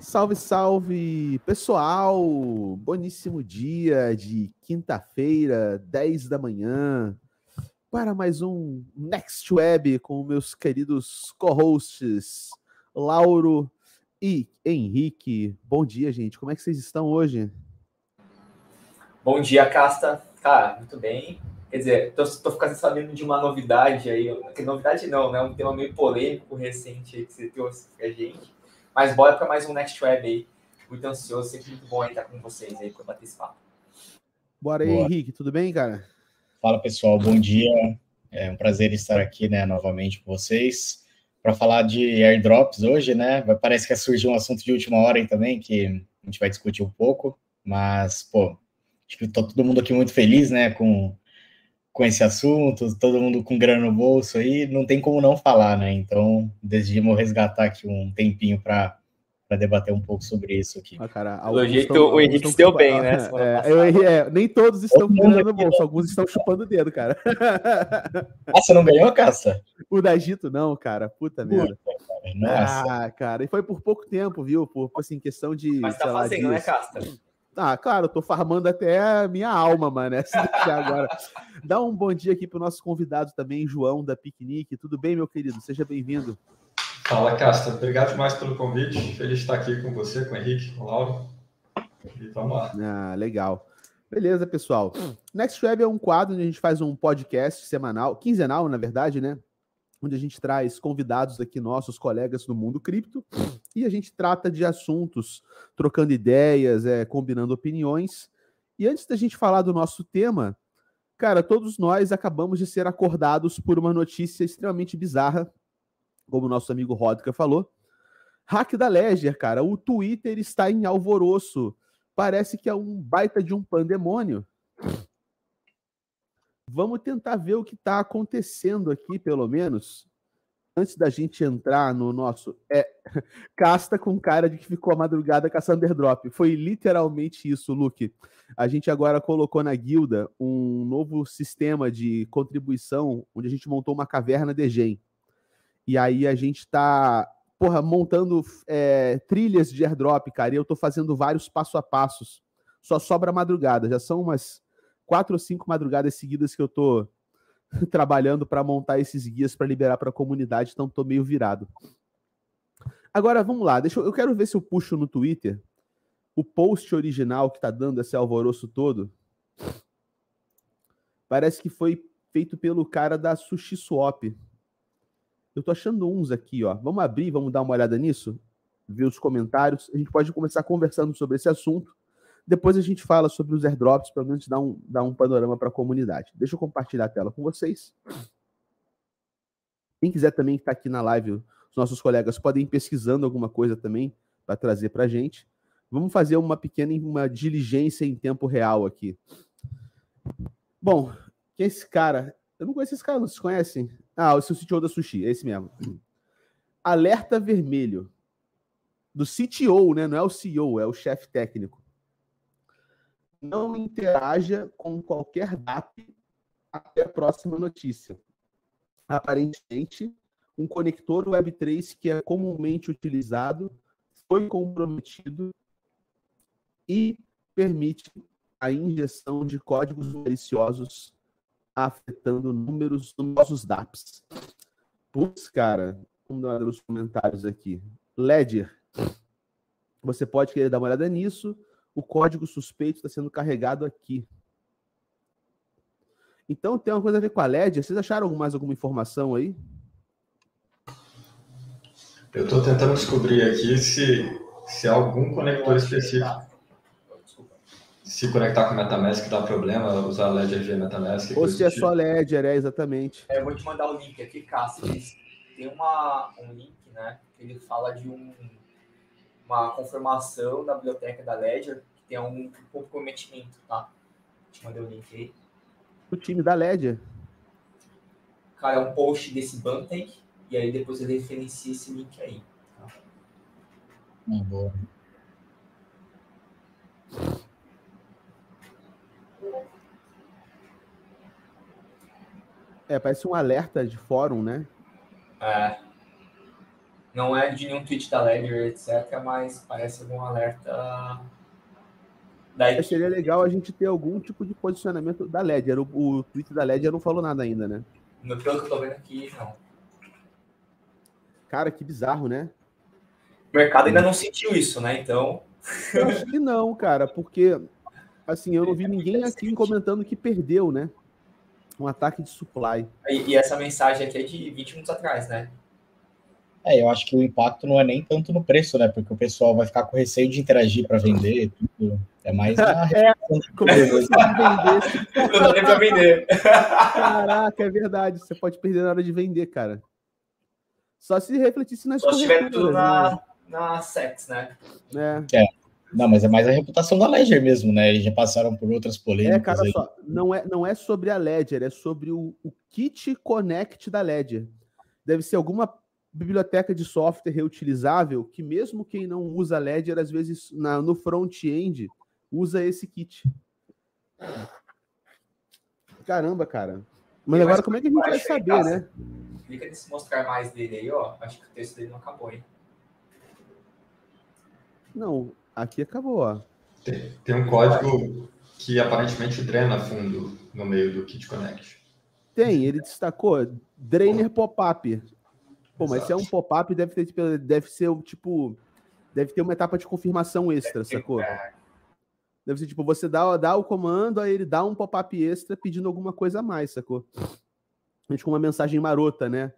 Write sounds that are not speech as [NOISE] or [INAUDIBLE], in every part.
Salve, salve, pessoal! Boníssimo dia de quinta-feira, 10 da manhã, para mais um Next Web com meus queridos co-hosts Lauro e Henrique. Bom dia, gente. Como é que vocês estão hoje? Bom dia, Casta. Cara, muito bem. Quer dizer, tô, tô ficando sabendo de uma novidade aí. Que novidade não, né? Um tema meio polêmico recente aí que você trouxe pra gente. Mas bora para mais um Next Web aí. Muito ansioso, sempre muito bom estar com vocês aí para bater esse papo. Bora aí, Boa. Henrique, tudo bem, cara? Fala pessoal, bom dia. É um prazer estar aqui, né, novamente com vocês para falar de airdrops hoje, né? Parece que surgiu um assunto de última hora aí também que a gente vai discutir um pouco, mas pô, acho que tá todo mundo aqui muito feliz, né, com com esse assunto, todo mundo com grana no bolso aí, não tem como não falar, né? Então, decidimos resgatar aqui um tempinho para para debater um pouco sobre isso aqui. Ah, cara, Pelo jeito, estão, o Henrique se deu bem, né? [LAUGHS] É, é, nem todos estão com grana no bolso, alguns estão chupando o dedo, cara. [LAUGHS] Ah, você não ganhou, Caça? O da Egito não, cara. Puta, Puta merda. Cara, nossa. Ah, cara, e foi por pouco tempo, viu? Por, assim, questão de. Mas tá fazendo, lá, né, Casta? Ah, claro, eu tô farmando até a minha alma, mano. agora. [LAUGHS] Dá um bom dia aqui pro nosso convidado também, João, da Piquenique. Tudo bem, meu querido? Seja bem-vindo. Fala, Casta. Obrigado demais pelo convite. Feliz de estar aqui com você, com o Henrique, com o Lauro. E vamos lá. Ah, legal. Beleza, pessoal. Next Web é um quadro onde a gente faz um podcast semanal, quinzenal, na verdade, né? Onde a gente traz convidados aqui, nossos colegas do mundo cripto, [SNIFFS] e a gente trata de assuntos, trocando ideias, é, combinando opiniões. E antes da gente falar do nosso tema, cara, todos nós acabamos de ser acordados por uma notícia extremamente bizarra, como o nosso amigo Rodka falou. Hack da Ledger, cara, o Twitter está em alvoroço. Parece que é um baita de um pandemônio. [SNIFFS] Vamos tentar ver o que está acontecendo aqui, pelo menos, antes da gente entrar no nosso. É, [LAUGHS] casta com cara de que ficou a madrugada caçando airdrop. Foi literalmente isso, Luke. A gente agora colocou na guilda um novo sistema de contribuição, onde a gente montou uma caverna de gen. E aí a gente está porra, montando é, trilhas de airdrop, cara, e eu estou fazendo vários passo a passos. Só sobra madrugada, já são umas quatro ou cinco madrugadas seguidas que eu tô [LAUGHS] trabalhando para montar esses guias para liberar para a comunidade, então tô meio virado. Agora vamos lá, deixa eu, eu quero ver se eu puxo no Twitter o post original que tá dando esse alvoroço todo. Parece que foi feito pelo cara da Sushi Swap. Eu tô achando uns aqui, ó. Vamos abrir, vamos dar uma olhada nisso, ver os comentários. A gente pode começar conversando sobre esse assunto. Depois a gente fala sobre os airdrops, pelo menos dar um, dar um panorama para a comunidade. Deixa eu compartilhar a tela com vocês. Quem quiser também estar aqui na live, os nossos colegas podem ir pesquisando alguma coisa também para trazer para a gente. Vamos fazer uma pequena uma diligência em tempo real aqui. Bom, quem é esse cara? Eu não conheço esse cara, vocês conhecem? Ah, o seu CTO da Sushi, é esse mesmo. Alerta vermelho. Do CTO, né? Não é o CEO, é o chefe técnico não interaja com qualquer DAP até a próxima notícia. Aparentemente, um conector Web3 que é comumente utilizado foi comprometido e permite a injeção de códigos maliciosos afetando números dos nossos DApps. Putz, cara, vamos dar uma nos comentários aqui. Ledger, você pode querer dar uma olhada nisso o código suspeito está sendo carregado aqui. Então tem uma coisa a ver com a LED. Vocês acharam mais alguma informação aí? Eu estou tentando descobrir aqui se, se algum conector específico. Se conectar com MetaMask dá problema, usar Ledger via MetaMask. Ou se é só Ledger, é exatamente. É, eu vou te mandar o link aqui, Cássio. Tem uma, um link, né? Que ele fala de um uma confirmação da biblioteca da Ledger, tem um comprometimento, tá? Te mandei o link aí. O time da Ledger? Cara, é um post desse Banteng, e aí depois ele referencia esse link aí. Tá? Hum, boa. É, parece um alerta de fórum, né? É. Não é de nenhum tweet da Ledger, etc., mas parece algum alerta. Daí... Seria legal a gente ter algum tipo de posicionamento da Ledger. O, o tweet da Ledger não falou nada ainda, né? No que eu tô vendo aqui, não. Cara, que bizarro, né? O mercado ainda não sentiu isso, né? Então. [LAUGHS] Eu acho que não, cara, porque assim, eu não vi ninguém aqui comentando que perdeu, né? Um ataque de supply. E, e essa mensagem aqui é de 20 minutos atrás, né? É, eu acho que o impacto não é nem tanto no preço, né? Porque o pessoal vai ficar com receio de interagir para vender, tudo. É mais na [LAUGHS] é. [LAUGHS] Não dá nem para vender. Caraca, é verdade. Você pode perder na hora de vender, cara. Só se refletisse nas Só se tiver tudo na, né? na sex, né? É. é. Não, mas é mais a reputação da Ledger mesmo, né? Eles já passaram por outras polêmicas. É, cara, aí. só, não é, não é sobre a Ledger, é sobre o, o kit Connect da Ledger. Deve ser alguma biblioteca de software reutilizável que mesmo quem não usa Ledger, às vezes na, no front-end, usa esse kit. Caramba, cara. Mas agora como é que a gente vai saber, né? Clica nesse mostrar mais dele aí, ó. Acho que o texto dele não acabou, hein? Não, aqui acabou, ó. Tem, tem um código que aparentemente drena fundo no meio do Kit Connect. Tem, ele destacou Drainer Pop-up. Pô, mas se é um pop-up, deve ter deve ser tipo. Deve ter uma etapa de confirmação extra, sacou? Deve ser tipo, você dá, dá o comando, aí ele dá um pop-up extra pedindo alguma coisa a mais, sacou? A gente com uma mensagem marota, né?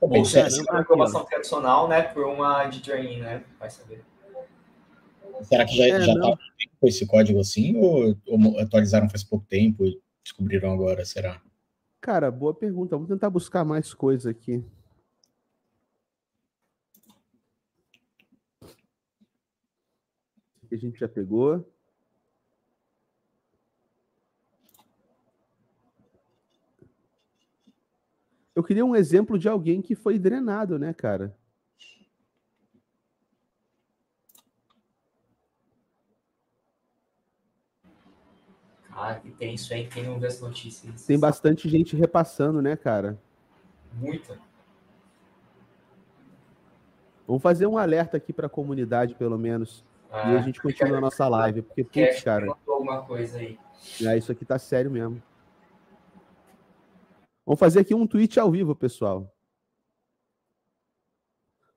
Ou seja, uma informação tradicional, né, por uma de né? Vai saber. Será que já, é, já tá com esse código assim, ou, ou atualizaram faz pouco tempo e descobriram agora, será? Cara, boa pergunta. Vamos tentar buscar mais coisa aqui. A gente já pegou. Eu queria um exemplo de alguém que foi drenado, né, cara? Ah, que tem isso aí, quem não vê as notícias. Tem bastante gente repassando, né, cara? Muita. Vamos fazer um alerta aqui para a comunidade, pelo menos. Ah, e a gente continua a nossa live, porque, putz, cara. Alguma coisa aí. É, isso aqui tá sério mesmo. Vamos fazer aqui um tweet ao vivo, pessoal.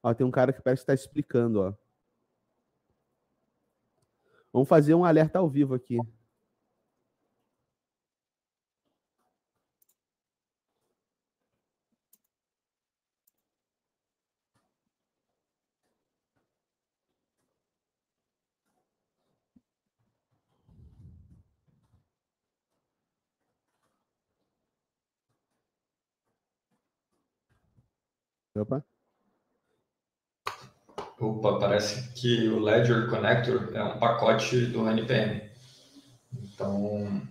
Ó, tem um cara que parece estar tá explicando, ó. Vamos fazer um alerta ao vivo aqui. Opa. Opa, parece que o Ledger Connector é um pacote do NPM. Então,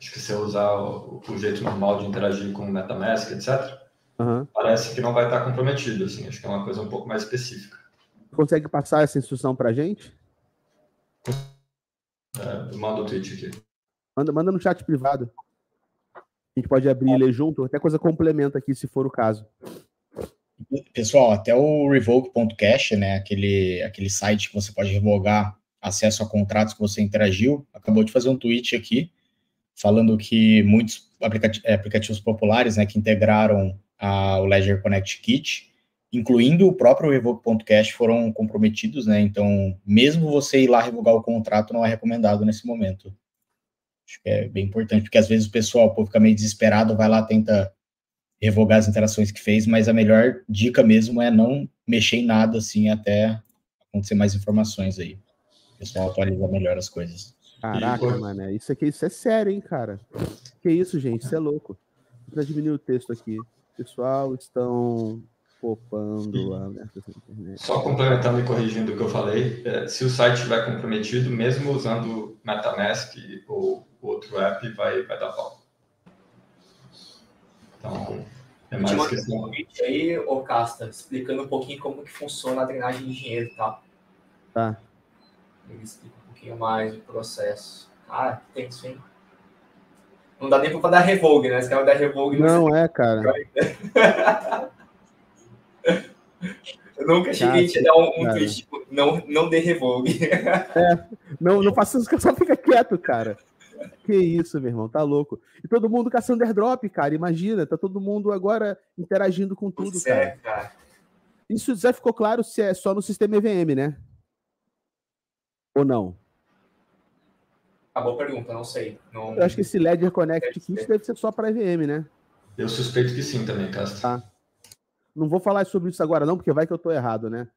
acho que se eu usar o, o jeito normal de interagir com o MetaMask, etc., uhum. parece que não vai estar comprometido. Assim, acho que é uma coisa um pouco mais específica. Consegue passar essa instrução para a gente? É, manda o tweet aqui. Manda, manda no chat privado. A gente pode abrir e ler junto, até coisa complementa aqui, se for o caso. Pessoal, até o revoke.cash, né, aquele, aquele site que você pode revogar acesso a contratos que você interagiu, acabou de fazer um tweet aqui falando que muitos é, aplicativos populares, né, que integraram a, o Ledger Connect Kit, incluindo o próprio revoke.cash, foram comprometidos, né, então mesmo você ir lá revogar o contrato não é recomendado nesse momento. Acho que é bem importante, porque às vezes o pessoal pô, fica meio desesperado, vai lá, tenta revogar as interações que fez, mas a melhor dica mesmo é não mexer em nada assim até acontecer mais informações aí. O pessoal atualiza melhor as coisas. Caraca, mano, isso aqui isso é sério, hein, cara? Que isso, gente? Isso é louco. Vou diminuir o texto aqui. Pessoal, estão popando alertas na internet. Só complementando e corrigindo o que eu falei, é, se o site estiver comprometido, mesmo usando MetaMask ou outro app, vai, vai dar pau. Então, é mais questão. Um aí, ô Casta, explicando um pouquinho como que funciona a drenagem de dinheiro, tá? Tá. Ele explica um pouquinho mais o processo. Ah, tem isso, hein? Não dá nem pra dar revogue, né? Se quer dar revogue... Não, não é, cara. [LAUGHS] nunca cheguei a te dar um, um tweet tipo, não, não dê revogue. É, não, não faça isso, só fica quieto, cara. Que isso, meu irmão, tá louco. E todo mundo caçando airdrop, cara. Imagina, tá todo mundo agora interagindo com tudo, cara. É, cara. Isso já ficou claro se é só no sistema EVM, né? Ou não? A boa pergunta, não sei. Não... Eu acho que esse Ledger Connect Kit deve ser só para EVM, né? Eu suspeito que sim também, Castro. Tá. Não vou falar sobre isso agora, não, porque vai que eu tô errado, né?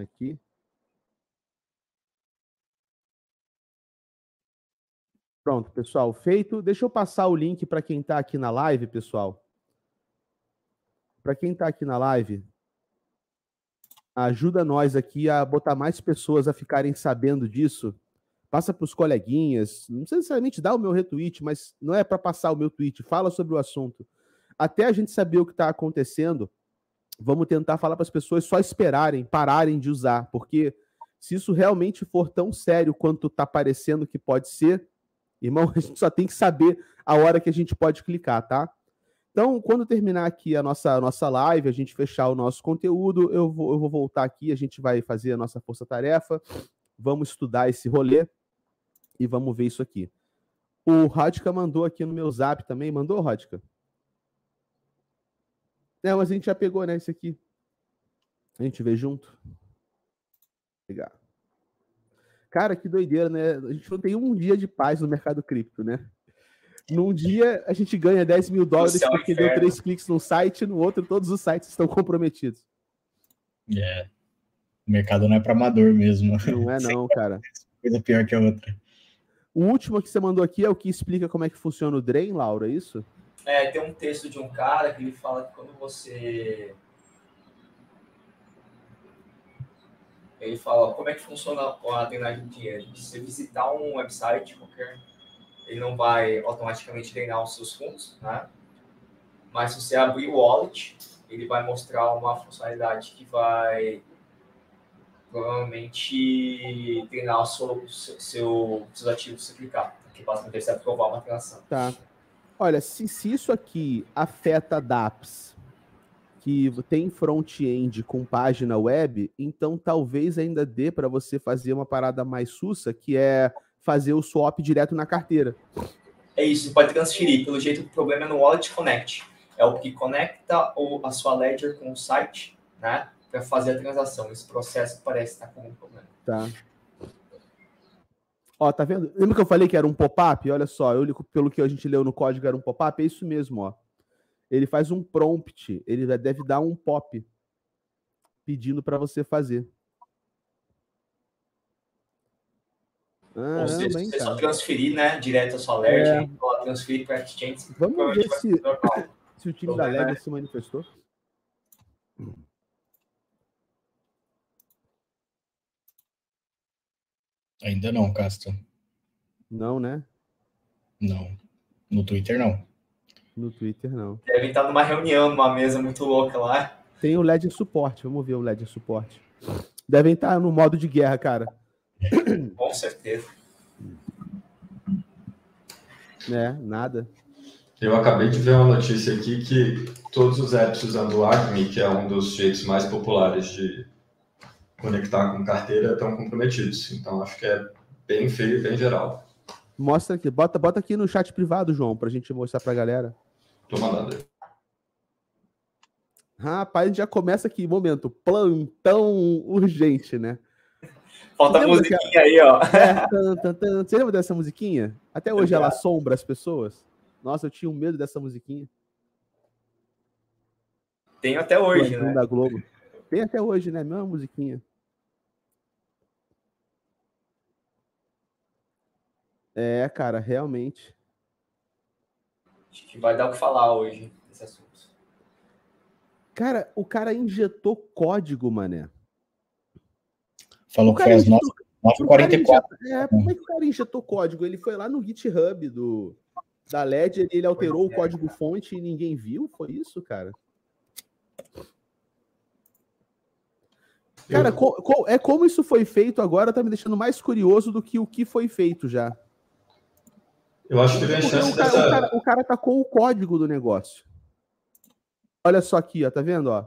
Aqui. Pronto, pessoal, feito. Deixa eu passar o link para quem está aqui na live, pessoal. Para quem está aqui na live, ajuda nós aqui a botar mais pessoas a ficarem sabendo disso. Passa para os coleguinhas. Não necessariamente dar o meu retweet, mas não é para passar o meu tweet. Fala sobre o assunto. Até a gente saber o que está acontecendo, vamos tentar falar para as pessoas só esperarem, pararem de usar, porque se isso realmente for tão sério quanto está parecendo que pode ser, irmão, [LAUGHS] a gente só tem que saber a hora que a gente pode clicar, tá? Então, quando terminar aqui a nossa, a nossa live, a gente fechar o nosso conteúdo, eu vou, eu vou voltar aqui, a gente vai fazer a nossa força-tarefa, vamos estudar esse rolê e vamos ver isso aqui. O Rodka mandou aqui no meu zap também, mandou, Rodka? Não, mas a gente já pegou, né? Esse aqui. A gente vê junto. Legal. Cara, que doideira, né? A gente não tem um dia de paz no mercado cripto, né? Num dia a gente ganha 10 mil dólares é porque deu três cliques no site, no outro todos os sites estão comprometidos. É. O mercado não é para amador mesmo. Não é não, [LAUGHS] cara. Coisa pior que a outra. O último que você mandou aqui é o que explica como é que funciona o Drain, Laura, é isso? É, tem um texto de um cara que ele fala que quando você. Ele fala como é que funciona a drenagem de dinheiro. Se você visitar um website qualquer, ele não vai automaticamente drenar os seus fundos, né? Mas se você abrir o wallet, ele vai mostrar uma funcionalidade que vai provavelmente treinar o seu, seu, seus ativos se clicar. Que basicamente você provar uma transação. Tá. Olha, se, se isso aqui afeta dApps que tem front-end com página web, então talvez ainda dê para você fazer uma parada mais sussa, que é fazer o swap direto na carteira. É isso, pode transferir. Pelo jeito, o problema é no Wallet Connect. É o que conecta a sua ledger com o site, né? Para fazer a transação. Esse processo parece estar com um problema. Tá. Ó, tá vendo? Lembra que eu falei que era um pop-up? Olha só, eu, pelo que a gente leu no código, era um pop-up. É isso mesmo, ó. Ele faz um prompt, ele deve dar um pop pedindo para você fazer. Ah, Ou seja, bem, você cara. só transferir, né, direto a sua Ledger, é. transferir para exchange. Vamos ver se, se o time da Ledger né? se manifestou. Ainda não, Castro. Não, né? Não. No Twitter, não. No Twitter, não. Devem estar numa reunião, numa mesa muito louca lá. Tem o LED suporte. Vamos ver o LED suporte. Devem estar no modo de guerra, cara. [COUGHS] Com certeza. É, nada. Eu acabei de ver uma notícia aqui que todos os apps usando o Acme, que é um dos jeitos mais populares de conectar com carteira estão comprometidos. Então, acho que é bem feio, bem geral. Mostra aqui, bota, bota aqui no chat privado, João, para a gente mostrar para a galera. Tô mandando aí. Rapaz, a gente já começa aqui, momento, plantão urgente, né? Falta a musiquinha aí, ó. É, tan, tan, tan. Você lembra dessa musiquinha? Até hoje ela assombra as pessoas. Nossa, eu tinha um medo dessa musiquinha. Tenho até hoje, né? Da Globo. Tem até hoje, né? Mesma musiquinha. É, cara, realmente. Acho que vai dar o que falar hoje nesse assunto. Cara, o cara injetou código, mané. Falou que foi às 9h44. É, como é que o cara injetou código? Ele foi lá no GitHub do, Da Ledger, ele alterou o código-fonte e ninguém viu? Foi isso, cara? Cara, eu... é como isso foi feito agora, tá me deixando mais curioso do que o que foi feito já. Eu acho que tem chance o cara, dessa... o, cara, o cara tacou o código do negócio. Olha só aqui, ó, tá vendo, ó?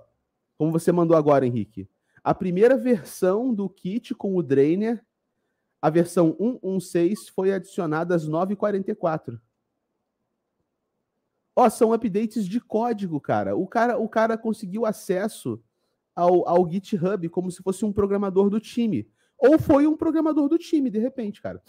Como você mandou agora, Henrique. A primeira versão do kit com o Drainer, a versão 116, foi adicionada às 9h44. Ó, são updates de código, cara. O cara, o cara conseguiu acesso ao, ao GitHub como se fosse um programador do time. Ou foi um programador do time, de repente, cara.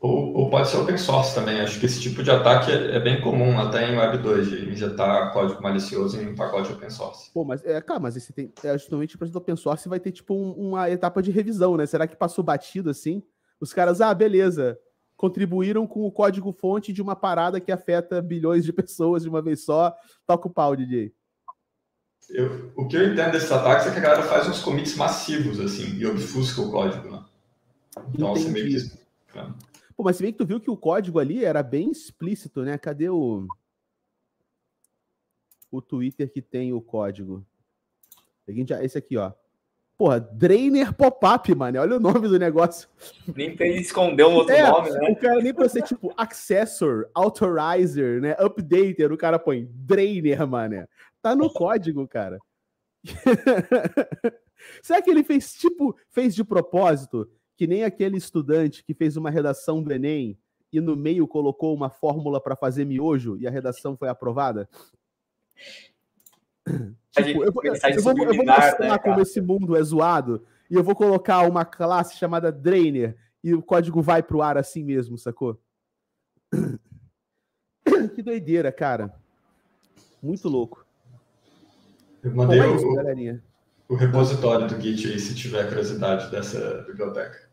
Ou, ou, pode ser open source também. Acho que esse tipo de ataque é, é, bem comum até em Web 2, de injetar código malicioso em um pacote open source. Pô, mas é, cara, mas esse tem. É, justamente para open source vai ter tipo um, uma etapa de revisão, né? Será que passou batido assim? Os caras, ah, beleza, contribuíram com o código fonte de uma parada que afeta bilhões de pessoas de uma vez só. Toca o pau, DJ. Eu, o que eu entendo desses ataques é que a galera faz uns commits massivos, assim, e obfusca o código, né? Então, Entendi. você meio que. É. Pô, mas se bem que tu viu que o código ali era bem explícito, né? Cadê o. O Twitter que tem o código? Esse aqui, ó. Porra, Drainer Pop-Up, mano. Olha o nome do negócio. Nem pra ele esconder um outro é, nome, né? O cara nem pra ser tipo Accessor, Authorizer, né? Updater, o cara põe Drainer, mano. Tá no código, cara. [LAUGHS] Será que ele fez tipo, fez de propósito? Que nem aquele estudante que fez uma redação do Enem e no meio colocou uma fórmula para fazer miojo e a redação foi aprovada? Tipo, eu, vou, eu, vou, eu vou mostrar né, como esse mundo é zoado e eu vou colocar uma classe chamada Drainer e o código vai pro ar assim mesmo, sacou? [COUGHS] que doideira, cara. Muito louco. Eu mandei é isso, o, o, repositório do Git aí, se tiver curiosidade dessa biblioteca.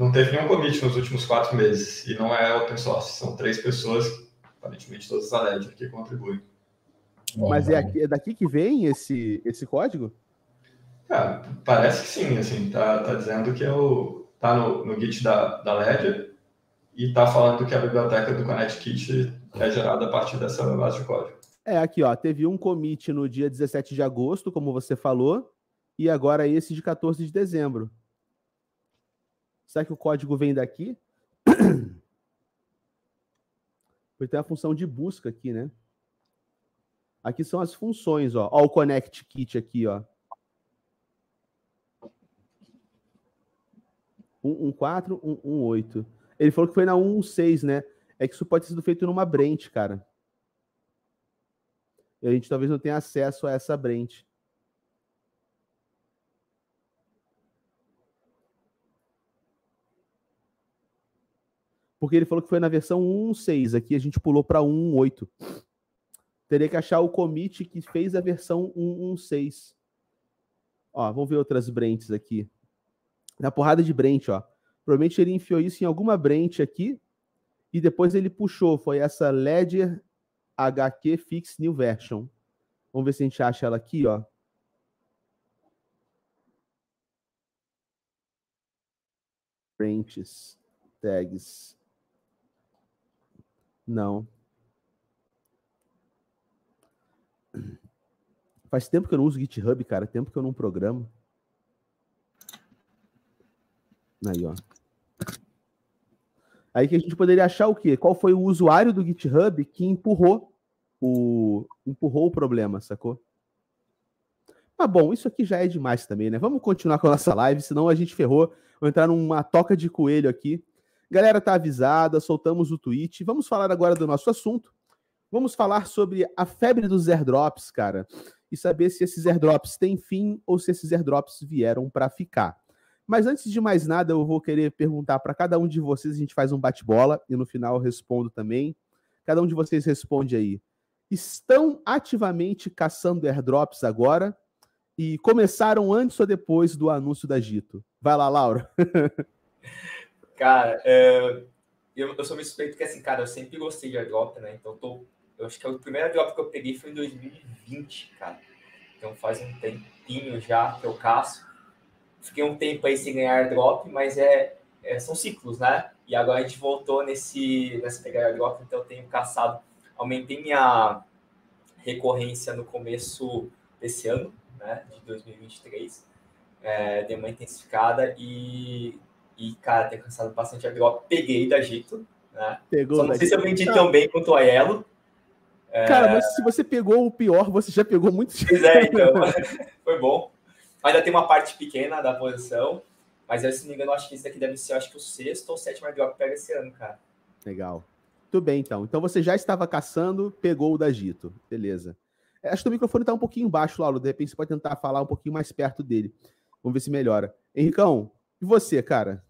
Não teve nenhum commit nos últimos quatro meses e não é open source. São três pessoas, aparentemente todas da Ledger, que contribuem. Mas é, aqui, é, daqui que vem esse, esse código? Ah, parece que sim, assim, tá, tá dizendo que é o, tá no, no Git da, da Ledger e tá falando que a biblioteca do ConnectKit é gerada a partir dessa base de código. É, aqui, ó, teve um commit no dia 17 de agosto, como você falou, e agora esse de 14 de dezembro. Será que o código vem daqui? [CLEARS THROAT] Porque tem a função de busca aqui, né? Aqui são as funções, ó. Ó o Connect Kit aqui, ó. 114, 118. Ele falou que foi na 116, né? É que isso pode ter sido feito numa branch, cara. E a gente talvez não tenha acesso a essa branch. Porque ele falou que foi na versão 1.6. Aqui a gente pulou para 1.8. Teria que achar o commit que fez a versão 1.1.6. Ó, vamos ver outras branches aqui. Na porrada de branch, ó. Provavelmente ele enfiou isso em alguma branch aqui e depois ele puxou. Foi essa Ledger HQ Fix New Version. Vamos ver se a gente acha ela aqui, ó. Branches, tags. Não. Faz tempo que eu não uso GitHub, cara. Tempo que eu não programo. Aí, ó. Aí que a gente poderia achar o quê? Qual foi o usuário do GitHub que empurrou o empurrou o problema, sacou? Mas bom, isso aqui já é demais também, né? Vamos continuar com a nossa live, senão a gente ferrou. Vou entrar numa toca de coelho aqui. Galera tá avisada, soltamos o tweet. Vamos falar agora do nosso assunto. Vamos falar sobre a febre dos airdrops, cara, e saber se esses airdrops têm fim ou se esses airdrops vieram para ficar. Mas antes de mais nada, eu vou querer perguntar para cada um de vocês, a gente faz um bate-bola e no final eu respondo também. Cada um de vocês responde aí. Estão ativamente caçando airdrops agora? E começaram antes ou depois do anúncio da Gito? Vai lá, Laura. [LAUGHS] Cara, é, eu, eu sou meio suspeito que, assim, cara, eu sempre gostei de airdrop, né? Então, tô, eu acho que o primeiro airdrop que eu peguei foi em 2020, cara. Então, faz um tempinho já que eu caço. Fiquei um tempo aí sem ganhar airdrop, mas é, é, são ciclos, né? E agora a gente voltou nesse, nessa pegada drop, então eu tenho caçado, aumentei minha recorrência no começo desse ano, né, de 2023, é, dei uma intensificada e, e cara, tenho caçado bastante drop, peguei da Egito, né? Pegou Só não sei se eu vendi tão bem quanto a Elo. É... Cara, mas se você pegou o pior, você já pegou muito. [LAUGHS] Pois é, então, [LAUGHS] foi bom. Ainda tem uma parte pequena da posição, mas eu, se não me engano, acho que esse daqui deve ser, acho que o sexto ou sétimo airdrop que pega esse ano, cara. Legal. Tudo bem, então. Então você já estava caçando, pegou o da Gito. Beleza. É, acho que o microfone está um pouquinho baixo, Lauro. De repente você pode tentar falar um pouquinho mais perto dele. Vamos ver se melhora. Henricão, e você, cara?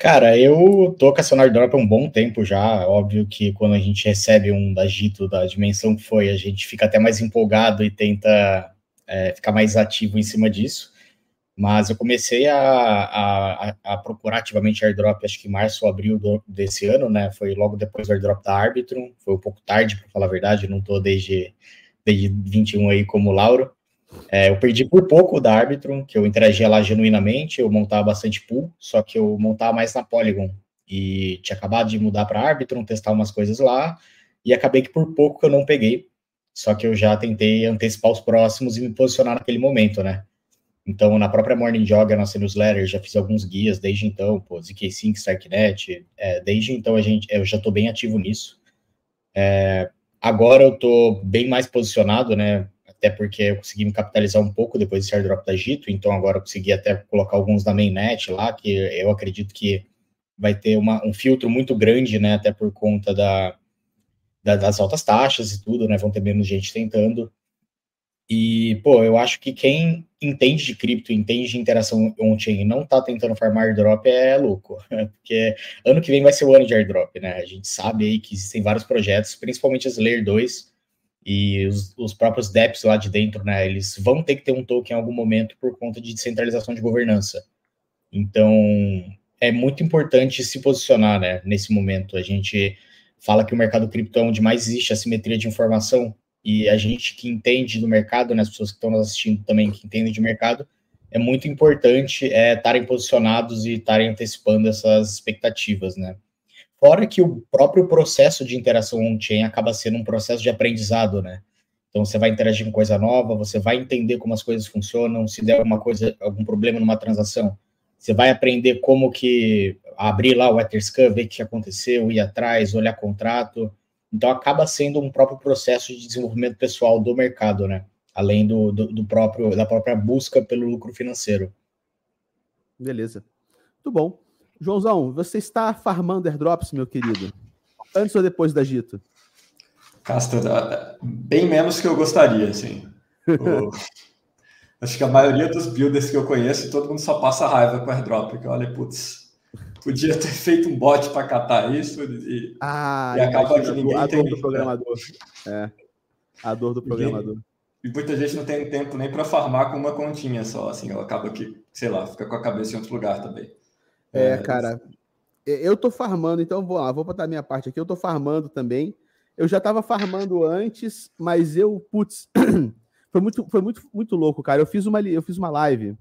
Cara, eu tô caçando airdrop há um bom tempo já. Óbvio que quando a gente recebe um da Gito, da dimensão que foi, a gente fica até mais empolgado e tenta é, ficar mais ativo em cima disso. Mas eu comecei a, a, a, procurar ativamente airdrop, acho que março ou abril do, desse ano, né? Foi logo depois do airdrop da Arbitrum. Foi um pouco tarde, para falar a verdade, não estou desde, desde 21 aí como Lauro. É, eu perdi por pouco da Arbitrum, que eu interagia lá genuinamente, eu montava bastante pool, só que eu montava mais na Polygon. E tinha acabado de mudar para Arbitrum, testar umas coisas lá, e acabei que por pouco eu não peguei. Só que eu já tentei antecipar os próximos e me posicionar naquele momento, né? Então, na própria Morning Jog, a nossa newsletter, já fiz alguns guias desde então, pô, ZK5, Starknet, é, desde então a gente, eu já estou bem ativo nisso. É, agora eu estou bem mais posicionado, né, até porque eu consegui me capitalizar um pouco depois desse airdrop da Gito, então agora eu consegui até colocar alguns da mainnet lá, que eu acredito que vai ter uma, um filtro muito grande, né, até por conta da, da, das altas taxas e tudo, né, vão ter menos gente tentando. E, pô, eu acho que quem entende de cripto, entende de interação on-chain e não tá tentando farmar airdrop é louco. [LAUGHS] Porque ano que vem vai ser o ano de airdrop, né? A gente sabe aí que existem vários projetos, principalmente as Layer 2 e os, os próprios DEPs lá de dentro, né? Eles vão ter que ter um token em algum momento por conta de descentralização de governança. Então, é muito importante se posicionar, né? Nesse momento, a gente fala que o mercado cripto é onde mais existe assimetria de informação, e a gente que entende do mercado, né, as pessoas que estão nos assistindo também que entendem de mercado, é muito importante é, estarem posicionados e estarem antecipando essas expectativas, né? Fora que o próprio processo de interação on-chain acaba sendo um processo de aprendizado, né? Então você vai interagir com coisa nova, você vai entender como as coisas funcionam, se der alguma coisa, algum problema numa transação, você vai aprender como que abrir lá o Etherscan, ver o que aconteceu, ir atrás, olhar contrato, então acaba sendo um próprio processo de desenvolvimento pessoal do mercado, né? Além do, do, do próprio da própria busca pelo lucro financeiro. Beleza. Muito bom. Joãozão, você está farmando airdrops, meu querido? Antes ou depois da Gito? Casta, bem menos que eu gostaria, assim. [LAUGHS] Acho que a maioria dos builders que eu conheço, todo mundo só passa raiva com airdrop, porque olha, putz, Podia ter feito um bot para catar isso e, ah, e acaba que ninguém a dor do programador. É. A dor do programador. E, e muita gente não tem tempo nem para farmar com uma continha só, assim, ela acaba que, sei lá, fica com a cabeça em outro lugar também. É, é cara, eu tô farmando, então vou lá, vou botar minha parte aqui, eu tô farmando também. Eu já tava farmando antes, mas eu, putz, [CLEARS THROAT] foi muito, foi muito, muito louco, cara. Eu fiz uma, eu fiz uma live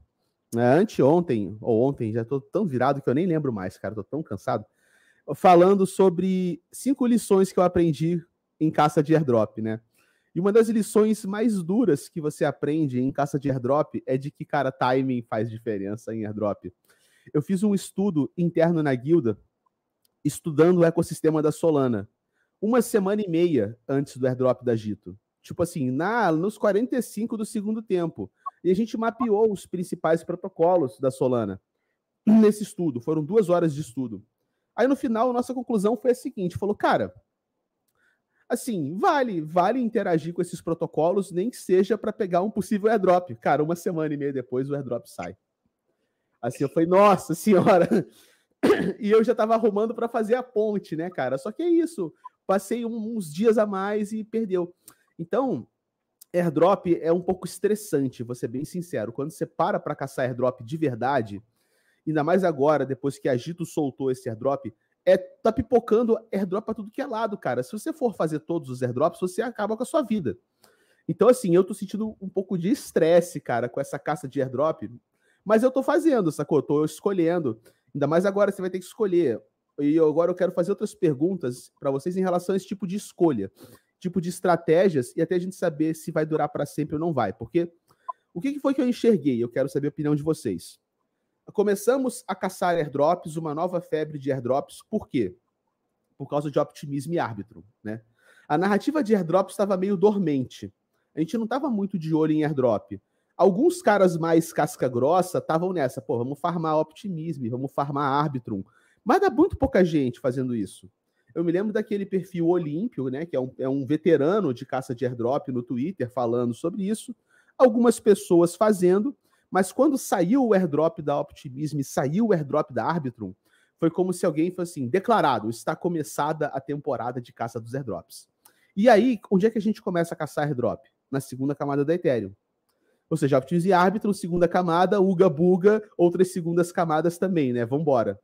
é, anteontem, ou ontem, já estou tão virado que eu nem lembro mais, cara, estou tão cansado, falando sobre cinco lições que eu aprendi em caça de airdrop, né? E uma das lições mais duras que você aprende em caça de airdrop é de que, cara, timing faz diferença em airdrop. Eu fiz um estudo interno na guilda, estudando o ecossistema da Solana, uma semana e meia antes do airdrop da Gito. Tipo assim, na, nos 45 do segundo tempo e a gente mapeou os principais protocolos da Solana nesse estudo. Foram duas horas de estudo. Aí no final, nossa conclusão foi a seguinte: falou, cara, assim, vale, vale interagir com esses protocolos, nem que seja para pegar um possível airdrop. Cara, uma semana e meia depois o airdrop sai. Assim, eu falei, nossa senhora. [COUGHS] e eu já estava arrumando para fazer a ponte, né, cara? Só que é isso. Passei uns dias a mais e perdeu. Então, airdrop é um pouco estressante, vou ser bem sincero. Quando você para para caçar airdrop de verdade, ainda mais agora, depois que a Gito soltou esse airdrop, é tá pipocando airdrop para tudo que é lado, cara. Se você for fazer todos os airdrops, você acaba com a sua vida. Então, assim, eu tô sentindo um pouco de estresse, cara, com essa caça de airdrop, mas eu tô fazendo, sacou? Eu tô escolhendo. Ainda mais agora você vai ter que escolher. E agora eu quero fazer outras perguntas para vocês em relação a esse tipo de escolha, tipo de estratégias, e até a gente saber se vai durar para sempre ou não vai. Porque o que foi que eu enxerguei? Eu quero saber a opinião de vocês. Começamos a caçar airdrops, uma nova febre de airdrops. Por quê? Por causa de optimismo e árbitro, né? A narrativa de airdrops estava meio dormente. A gente não estava muito de olho em airdrop. Alguns caras mais casca grossa estavam nessa, pô, vamos farmar optimismo, vamos farmar Arbitrum. Mas dá muito pouca gente fazendo isso. Eu me lembro daquele perfil Olímpio, né, que é um, é um veterano de caça de airdrop no Twitter falando sobre isso. Algumas pessoas fazendo, mas quando saiu o airdrop da Optimism saiu o airdrop da Arbitrum, foi como se alguém fosse assim, declarado, está começada a temporada de caça dos airdrops. E aí, onde é que a gente começa a caçar airdrop? Na segunda camada da Ethereum. Ou seja, Optimus e árbitro, segunda camada, Uga Buga, outras segundas camadas também, né? Vambora.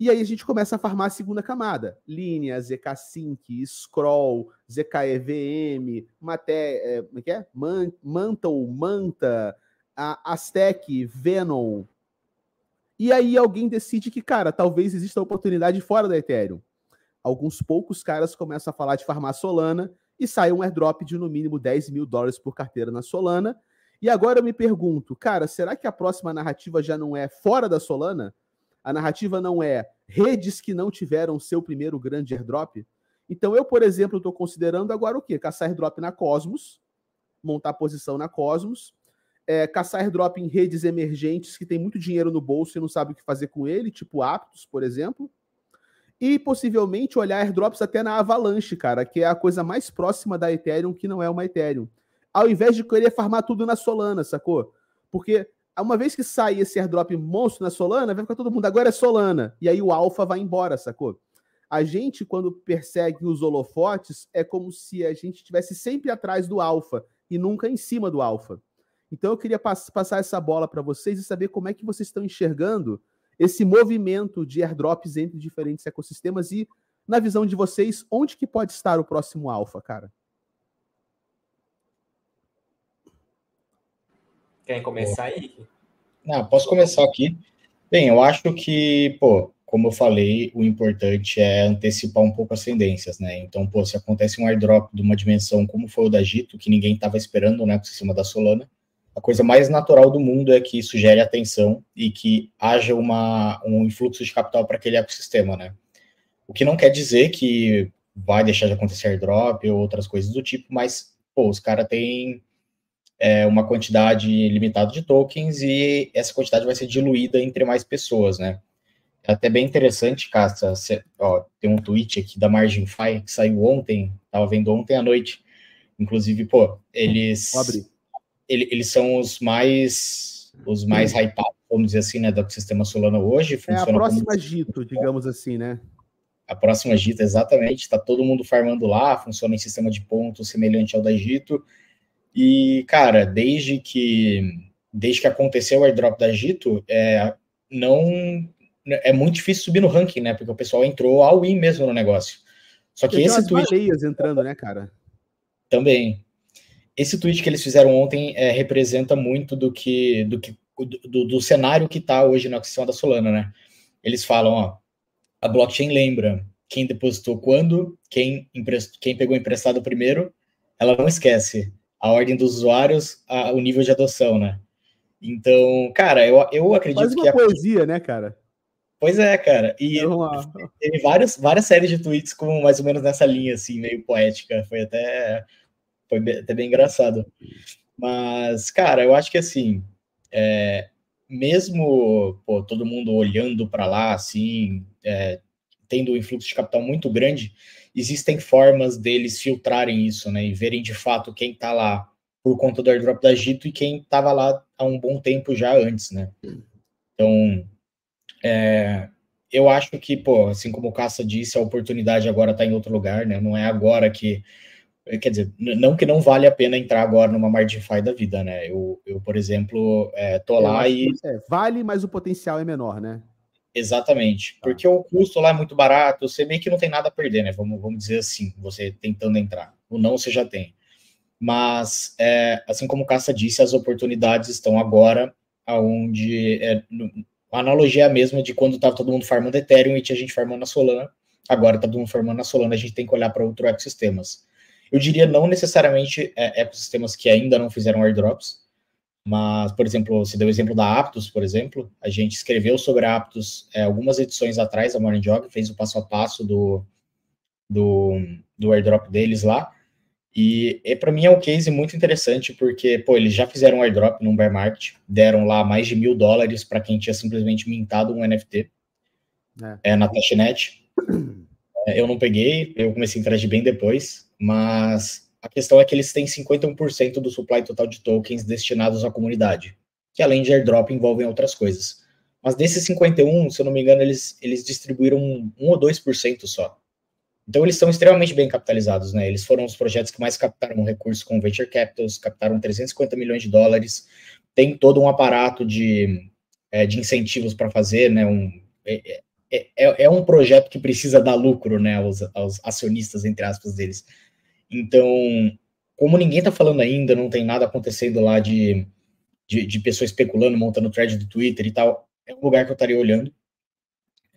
E aí a gente começa a farmar a segunda camada. Linha, ZK-Sync, Scroll, ZKEVM, Maté, é, como é que é? Man, Mantle, Manta, a Aztec, Venom. E aí alguém decide que, cara, talvez exista oportunidade fora da Ethereum. Alguns poucos caras começam a falar de farmar Solana e sai um airdrop de no mínimo 10 mil dólares por carteira na Solana e agora eu me pergunto, cara, será que a próxima narrativa já não é fora da Solana? A narrativa não é redes que não tiveram seu primeiro grande airdrop? Então eu, por exemplo, estou considerando agora o quê? Caçar airdrop na Cosmos, montar posição na Cosmos, é, caçar airdrop em redes emergentes que tem muito dinheiro no bolso e não sabe o que fazer com ele, tipo Aptos, por exemplo. E possivelmente olhar airdrops até na Avalanche, cara, que é a coisa mais próxima da Ethereum que não é uma Ethereum ao invés de querer farmar tudo na Solana, sacou? Porque uma vez que sai esse airdrop monstro na Solana, vai ficar todo mundo, agora é Solana. E aí o alfa vai embora, sacou? A gente, quando persegue os holofotes, é como se a gente estivesse sempre atrás do alfa e nunca em cima do alfa. Então eu queria pass passar essa bola para vocês e saber como é que vocês estão enxergando esse movimento de airdrops entre diferentes ecossistemas e, na visão de vocês, onde que pode estar o próximo alfa, cara? Querem começar aí? Não, posso começar aqui. Bem, eu acho que, pô, como eu falei, o importante é antecipar um pouco as tendências, né? Então, pô, se acontece um airdrop de uma dimensão como foi o da Gito, que ninguém estava esperando, né, por cima da Solana, a coisa mais natural do mundo é que isso gere atenção e que haja uma, um influxo de capital para aquele ecossistema, né? O que não quer dizer que vai deixar de acontecer airdrop ou outras coisas do tipo, mas, pô, os caras têm é, uma quantidade limitada de tokens e essa quantidade vai ser diluída entre mais pessoas, né? É até bem interessante, Casta, tem um tweet aqui da Margin Fi que saiu ontem, tava vendo ontem à noite. Inclusive, pô, eles ele, eles são os mais os mais Sim. hypados, vamos dizer assim, né, do ecossistema Solana hoje. é a próxima como... Gito, digamos assim, né? A próxima Gito, exatamente. Está todo mundo farmando lá, funciona em sistema de pontos semelhante ao da Gito. E, cara, desde que desde que aconteceu o airdrop da Gito, é, não é muito difícil subir no ranking, né? Porque o pessoal entrou ao win mesmo no negócio. Só que esse tweet entrando, né, cara? Também. Esse tweet que eles fizeram ontem é, representa muito do que do que do, do cenário que está hoje na questão da Solana, né? Eles falam, ó, a blockchain lembra quem depositou quando, quem, quem pegou emprestado primeiro, ela não esquece a ordem dos usuários, a, o nível de adoção, né? Então, cara, eu, eu acredito Faz uma que. A... poesia, né, cara? Pois é, cara. E teve várias, várias séries de tweets com mais ou menos nessa linha, assim, meio poética. Foi até, foi até bem engraçado. Mas, cara, eu acho que assim, é, mesmo pô, todo mundo olhando para lá, assim, é, tendo um influxo de capital muito grande, existem formas deles filtrarem isso, né, e verem de fato quem está lá por conta do airdrop da Gito e quem estava lá há um bom tempo já antes, né. Então, é, eu acho que, pô, assim como o Caça disse, a oportunidade agora está em outro lugar, né, não é agora que quer dizer, não que não vale a pena entrar agora numa Margify da vida, né? Eu, eu por exemplo, é, tô lá e. É, vale, mas o potencial é menor, né? Exatamente, tá. porque o custo lá é muito barato, você meio que não tem nada a perder, né? Vamos, vamos dizer assim, você tentando entrar. O não você já tem. Mas, é, assim como o Caça disse, as oportunidades estão agora aonde é, a analogia é a mesma de quando estava todo mundo farmando Ethereum e tinha gente farmando na Solana. Agora está todo mundo farmando na Solana, a gente tem que olhar para outros ecossistemas. Eu diria não necessariamente é, ecossistemas que ainda não fizeram airdrops, mas, por exemplo, você deu o exemplo da Aptos, por exemplo, a gente escreveu sobre a Aptos é, algumas edições atrás, a Morning Jog, fez o passo a passo do, do, do airdrop deles lá, e, e para mim é um case muito interessante, porque, pô, eles já fizeram um airdrop num bear market, deram lá mais de mil dólares para quem tinha simplesmente mintado um NFT é. É, na testnet. [CLEARS THROAT] É, eu não peguei, eu comecei a interagir bem depois, mas a questão é que eles têm 51% do supply total de tokens destinados à comunidade, que além de airdrop envolvem outras coisas. Mas desses 51, se eu não me engano, eles, eles distribuíram 1 ou 2% só. Então eles estão extremamente bem capitalizados, né? Eles foram os projetos que mais captaram recursos com venture capitals, captaram 350 milhões de dólares, tem todo um aparato de, é, de incentivos para fazer, né? Um, é, é, é, é, um projeto que precisa dar lucro, né? Aos, aos acionistas, entre aspas, deles. Então, como ninguém está falando ainda, não tem nada acontecendo lá de, de, de pessoas especulando, montando thread do Twitter e tal, é um lugar que eu estaria olhando.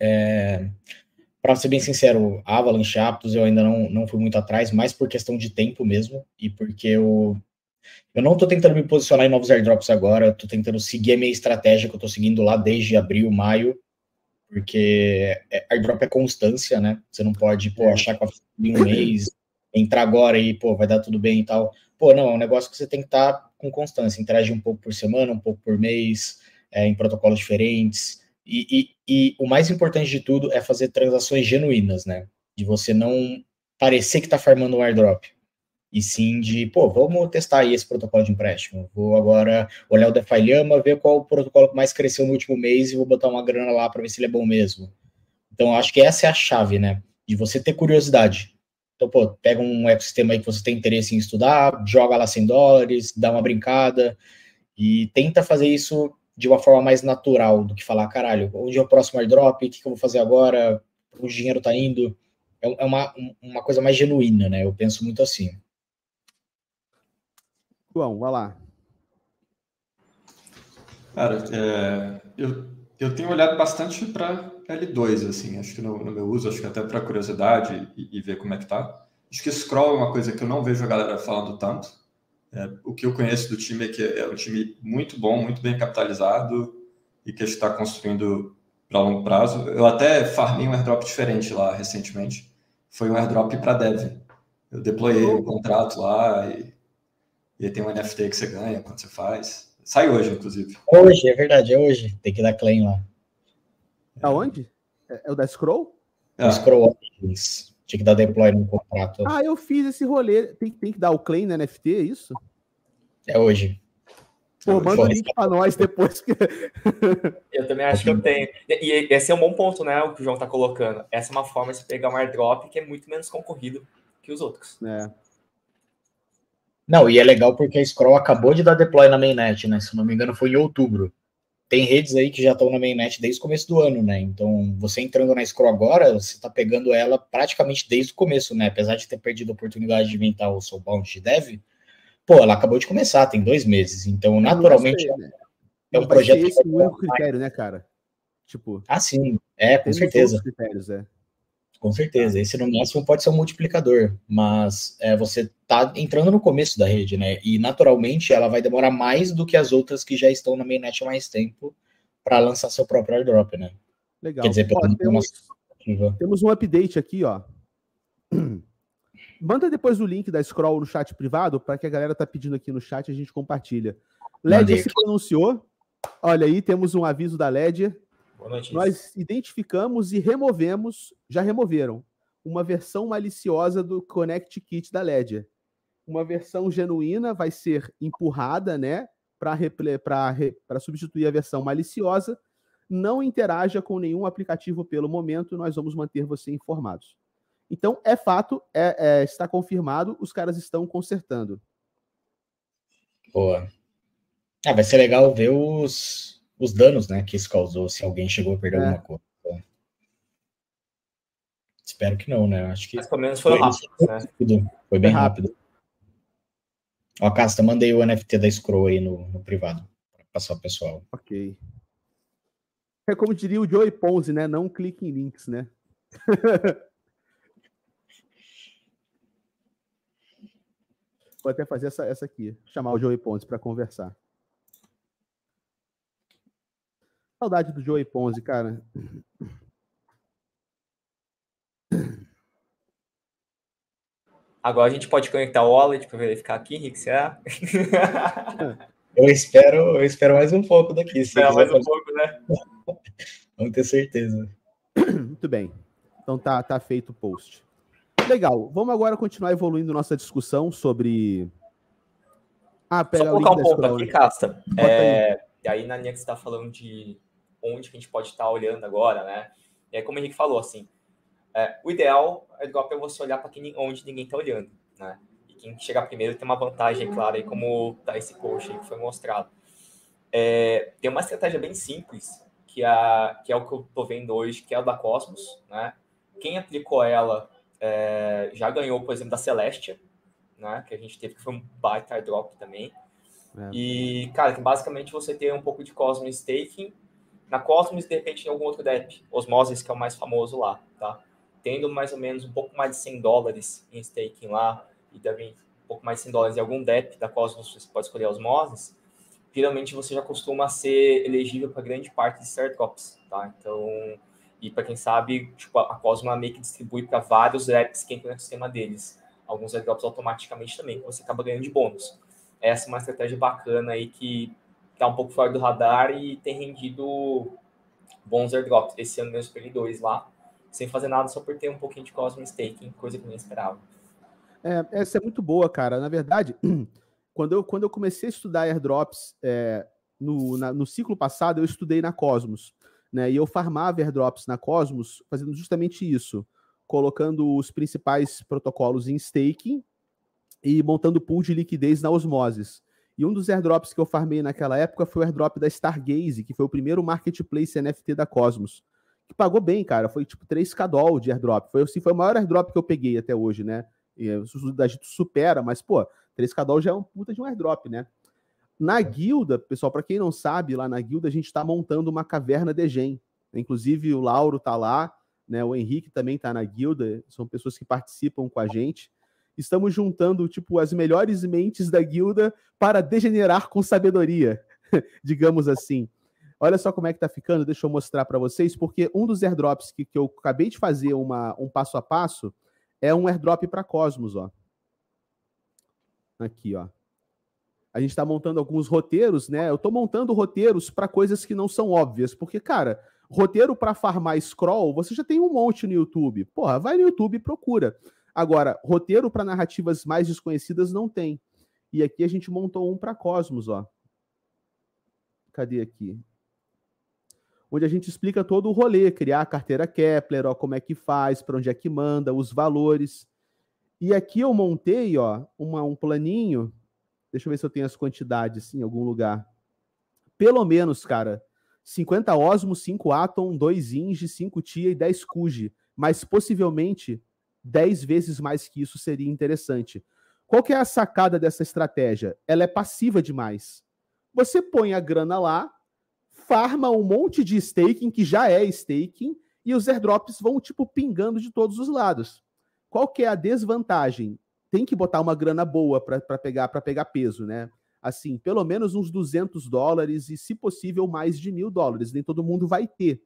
É, para ser bem sincero, Avalanche Aptos eu ainda não, não fui muito atrás, mais por questão de tempo mesmo, e porque eu, eu não estou tentando me posicionar em novos airdrops agora, estou tentando seguir a minha estratégia que eu estou seguindo lá desde abril, maio, porque é, airdrop é constância, né? Você não pode, pô, é. achar que vai um mês, entrar agora e, pô, vai dar tudo bem e tal. Pô, não, é um negócio que você tem que estar tá com constância, interagir um pouco por semana, um pouco por mês, é, em protocolos diferentes, e, e, e, o mais importante de tudo é fazer transações genuínas, né? De você não parecer que está farmando um airdrop. E sim de, pô, vamos testar aí esse protocolo de empréstimo. Vou agora olhar o DeFi ver qual o protocolo que mais cresceu no último mês e vou botar uma grana lá para ver se ele é bom mesmo. Então, acho que essa é a chave, né? De você ter curiosidade. Então, pô, pega um ecossistema aí que você tem interesse em estudar, joga lá 100 dólares, dá uma brincada e tenta fazer isso de uma forma mais natural do que falar, caralho, onde é o próximo airdrop, o que, que eu vou fazer agora, o dinheiro tá indo. É, é uma, uma coisa mais genuína, né? Eu penso muito assim. João, vai lá. Cara, é, eu, eu tenho olhado bastante para L2, assim, acho que no, no, meu uso, acho que até para curiosidade e, e, ver como é que tá. Acho que scroll é uma coisa que eu não vejo a galera falando tanto. É, o que eu conheço do time é que é um time muito bom, muito bem capitalizado e que está construindo para longo prazo. Eu até farmei um airdrop diferente lá recentemente. Foi um airdrop para dev. Eu deployei o um contrato lá e, e tem um NFT que você ganha quando você faz. Sai hoje, inclusive. Hoje, é verdade, é hoje. Tem que dar claim lá. Aonde? É, é o da Scroll? É. O Scroll, isso. Tinha que dar deploy no contrato. Ah, eu fiz esse rolê. Tem, tem que dar o claim no NFT, é isso? É hoje. Pô, manda o link pra nós depois. Que... [LAUGHS] eu também acho que eu tenho. E esse é um bom ponto, né? O que o João tá colocando. Essa é uma forma de pegar um airdrop que é muito menos concorrido que os outros. É. Não, e é legal porque a Scroll acabou de dar deploy na mainnet, né? Se não me engano, foi em outubro tem redes aí que já estão na mainnet desde o começo do ano, né? Então, você entrando na Scroll agora, você está pegando ela praticamente desde o começo, né? Apesar de ter perdido a oportunidade de inventar o Soulbound de Dev, pô, ela acabou de começar, tem dois meses. Então, naturalmente, sei, né? é um projeto. Esse é o único critério, né, cara? Tipo. Ah, sim, é, com certeza. Critérios, é. Com certeza, esse no máximo pode ser um multiplicador, mas é, você tá entrando no começo da rede, né? E naturalmente ela vai demorar mais do que as outras que já estão na mainnet há mais tempo para lançar seu próprio airdrop, né? Legal. Quer dizer, ó, temos, temos um update aqui, ó. [CLEARS THROAT] Manda depois o link da Scroll no chat privado, para que a galera tá pedindo aqui no chat a gente compartilha. Ledger se pronunciou. Olha aí, temos um aviso da Ledger nós identificamos e removemos, já removeram, uma versão maliciosa do Connect Kit da Ledger. Uma versão genuína vai ser empurrada, né, para substituir a versão maliciosa. Não interaja com nenhum aplicativo pelo momento, nós vamos manter você informados. Então, é fato, é, é, está confirmado, os caras estão consertando. Boa. Ah, vai ser legal ver os, os danos né, que isso causou, se alguém chegou a perder é. alguma coisa. Espero que não, né? Acho que. Mas pelo menos foi, foi rápido, né? Foi bem rápido. Ó, Casta, mandei o NFT da Scroll aí no, no privado, para passar o pessoal. Ok. É como diria o Joey Ponzi, né? Não clique em links, né? [LAUGHS] Vou até fazer essa, essa aqui, chamar o Joey Ponzi para conversar. Saudade do Joey Ponzi, cara. Agora a gente pode conectar o wallet para verificar aqui, Rick, será? [LAUGHS] eu espero, eu espero mais um pouco daqui. Espera mais um fazer... pouco, né? [LAUGHS] Vamos ter certeza. [CLEARS THROAT] Muito bem. Então tá, tá feito o post. Legal. Vamos agora continuar evoluindo nossa discussão sobre. Ah, pega Só colocar um ponto aqui, Casta. É... Aí. E aí, na linha que você está falando de onde que a gente pode estar olhando agora, né? E aí, como o Henrique falou, assim, é, o ideal é igual para você olhar para onde ninguém está olhando, né? E quem chegar primeiro tem uma vantagem, claro, aí como tá esse post aí que foi mostrado. É, tem uma estratégia bem simples, que, a, que é o que eu estou vendo hoje, que é o da Cosmos, né? Quem aplicou ela é, já ganhou, por exemplo, da Celestia, né? Que a gente teve, que foi um baita drop também. É. E, cara, que basicamente você tem um pouco de Cosmos Staking na Cosmos, de repente, em algum outro DEP, Osmosis, que é o mais famoso lá, tá? tendo mais ou menos um pouco mais de 100 dólares em staking lá, e também um pouco mais de 100 dólares em algum DEP da Cosmos, você pode escolher osmoses, geralmente você já costuma ser elegível para grande parte de startups, tá? Então, e para quem sabe, tipo, a Cosmos meio que distribui para vários DEPs que entram no sistema deles. Alguns airdrops automaticamente também, que você acaba ganhando de bônus. Essa é uma estratégia bacana aí que tá um pouco fora do radar e tem rendido bons airdrops. Esse ano eu escolhi dois lá, sem fazer nada só por ter um pouquinho de Cosmos Staking, coisa que eu nem esperava. É, essa é muito boa, cara. Na verdade, [CLEARS THROAT] quando eu, quando eu comecei a estudar airdrops é, no, na, no ciclo passado, eu estudei na Cosmos. Né, e eu farmava airdrops na Cosmos fazendo justamente isso, colocando os principais protocolos em staking e montando pool de liquidez na Osmosis. E um dos airdrops que eu farmei naquela época foi o airdrop da Stargaze, que foi o primeiro marketplace NFT da Cosmos que pagou bem, cara. Foi tipo 3k doll de airdrop. Foi, assim, foi o maior airdrop que eu peguei até hoje, né? E, o da gente supera, mas, pô, 3k doll já é um puta de um airdrop, né? Na é. guilda, pessoal, para quem não sabe, lá na guilda a gente está montando uma caverna de gen. Inclusive o Lauro tá lá, né? O Henrique também tá na guilda, são pessoas que participam com a gente. Estamos juntando, tipo, as melhores mentes da guilda para degenerar com sabedoria, [LAUGHS] digamos assim. Olha só como é que tá ficando, deixa eu mostrar para vocês, porque um dos airdrops que, que eu acabei de fazer uma, um passo a passo é um airdrop para Cosmos, ó. Aqui, ó. A gente está montando alguns roteiros, né? Eu estou montando roteiros para coisas que não são óbvias, porque, cara, roteiro para farmar scroll, você já tem um monte no YouTube. Porra, vai no YouTube e procura. Agora, roteiro para narrativas mais desconhecidas não tem. E aqui a gente montou um para Cosmos, ó. Cadê aqui? onde a gente explica todo o rolê, criar a carteira Kepler, ó, como é que faz, para onde é que manda, os valores. E aqui eu montei, ó, uma, um planinho. Deixa eu ver se eu tenho as quantidades em algum lugar. Pelo menos, cara, 50 Osmo, 5 Atom, 2 Inge, 5 Tia e 10 Kuji. Mas possivelmente 10 vezes mais que isso seria interessante. Qual que é a sacada dessa estratégia? Ela é passiva demais. Você põe a grana lá, farma um monte de staking, que já é staking, e os airdrops vão, tipo, pingando de todos os lados. Qual que é a desvantagem? Tem que botar uma grana boa para pegar, pegar peso, né? Assim, pelo menos uns 200 dólares e, se possível, mais de mil dólares. Nem todo mundo vai ter.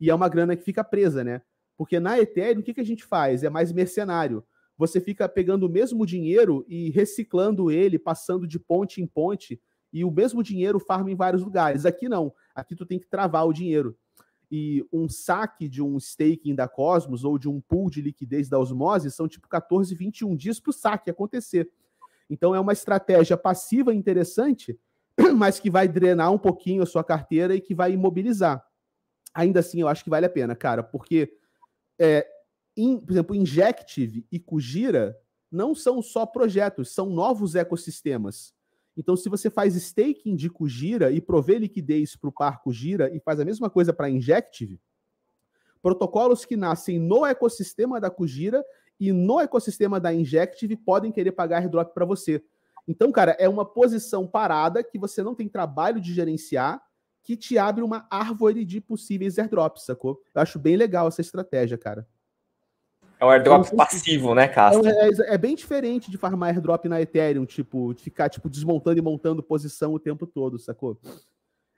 E é uma grana que fica presa, né? Porque na Ethereum, o que, que a gente faz? É mais mercenário. Você fica pegando o mesmo dinheiro e reciclando ele, passando de ponte em ponte, e o mesmo dinheiro farma em vários lugares. Aqui não. Aqui tu tem que travar o dinheiro. E um saque de um staking da Cosmos ou de um pool de liquidez da Osmose são tipo 14, 21 dias para o saque acontecer. Então é uma estratégia passiva interessante, [CLEARS THROAT] mas que vai drenar um pouquinho a sua carteira e que vai imobilizar. Ainda assim, eu acho que vale a pena, cara, porque, é, in, por exemplo, Injective e Kujira não são só projetos, são novos ecossistemas. Então, se você faz staking de Kujira e provê liquidez para o par Kujira e faz a mesma coisa para Injective, protocolos que nascem no ecossistema da Kujira e no ecossistema da Injective podem querer pagar airdrop para você. Então, cara, é uma posição parada que você não tem trabalho de gerenciar, que te abre uma árvore de possíveis airdrops, sacou? Eu acho bem legal essa estratégia, cara. É um airdrop passivo, né, Castro? É, é, é, bem diferente de farmar airdrop na Ethereum, tipo, de ficar tipo, desmontando e montando posição o tempo todo, sacou?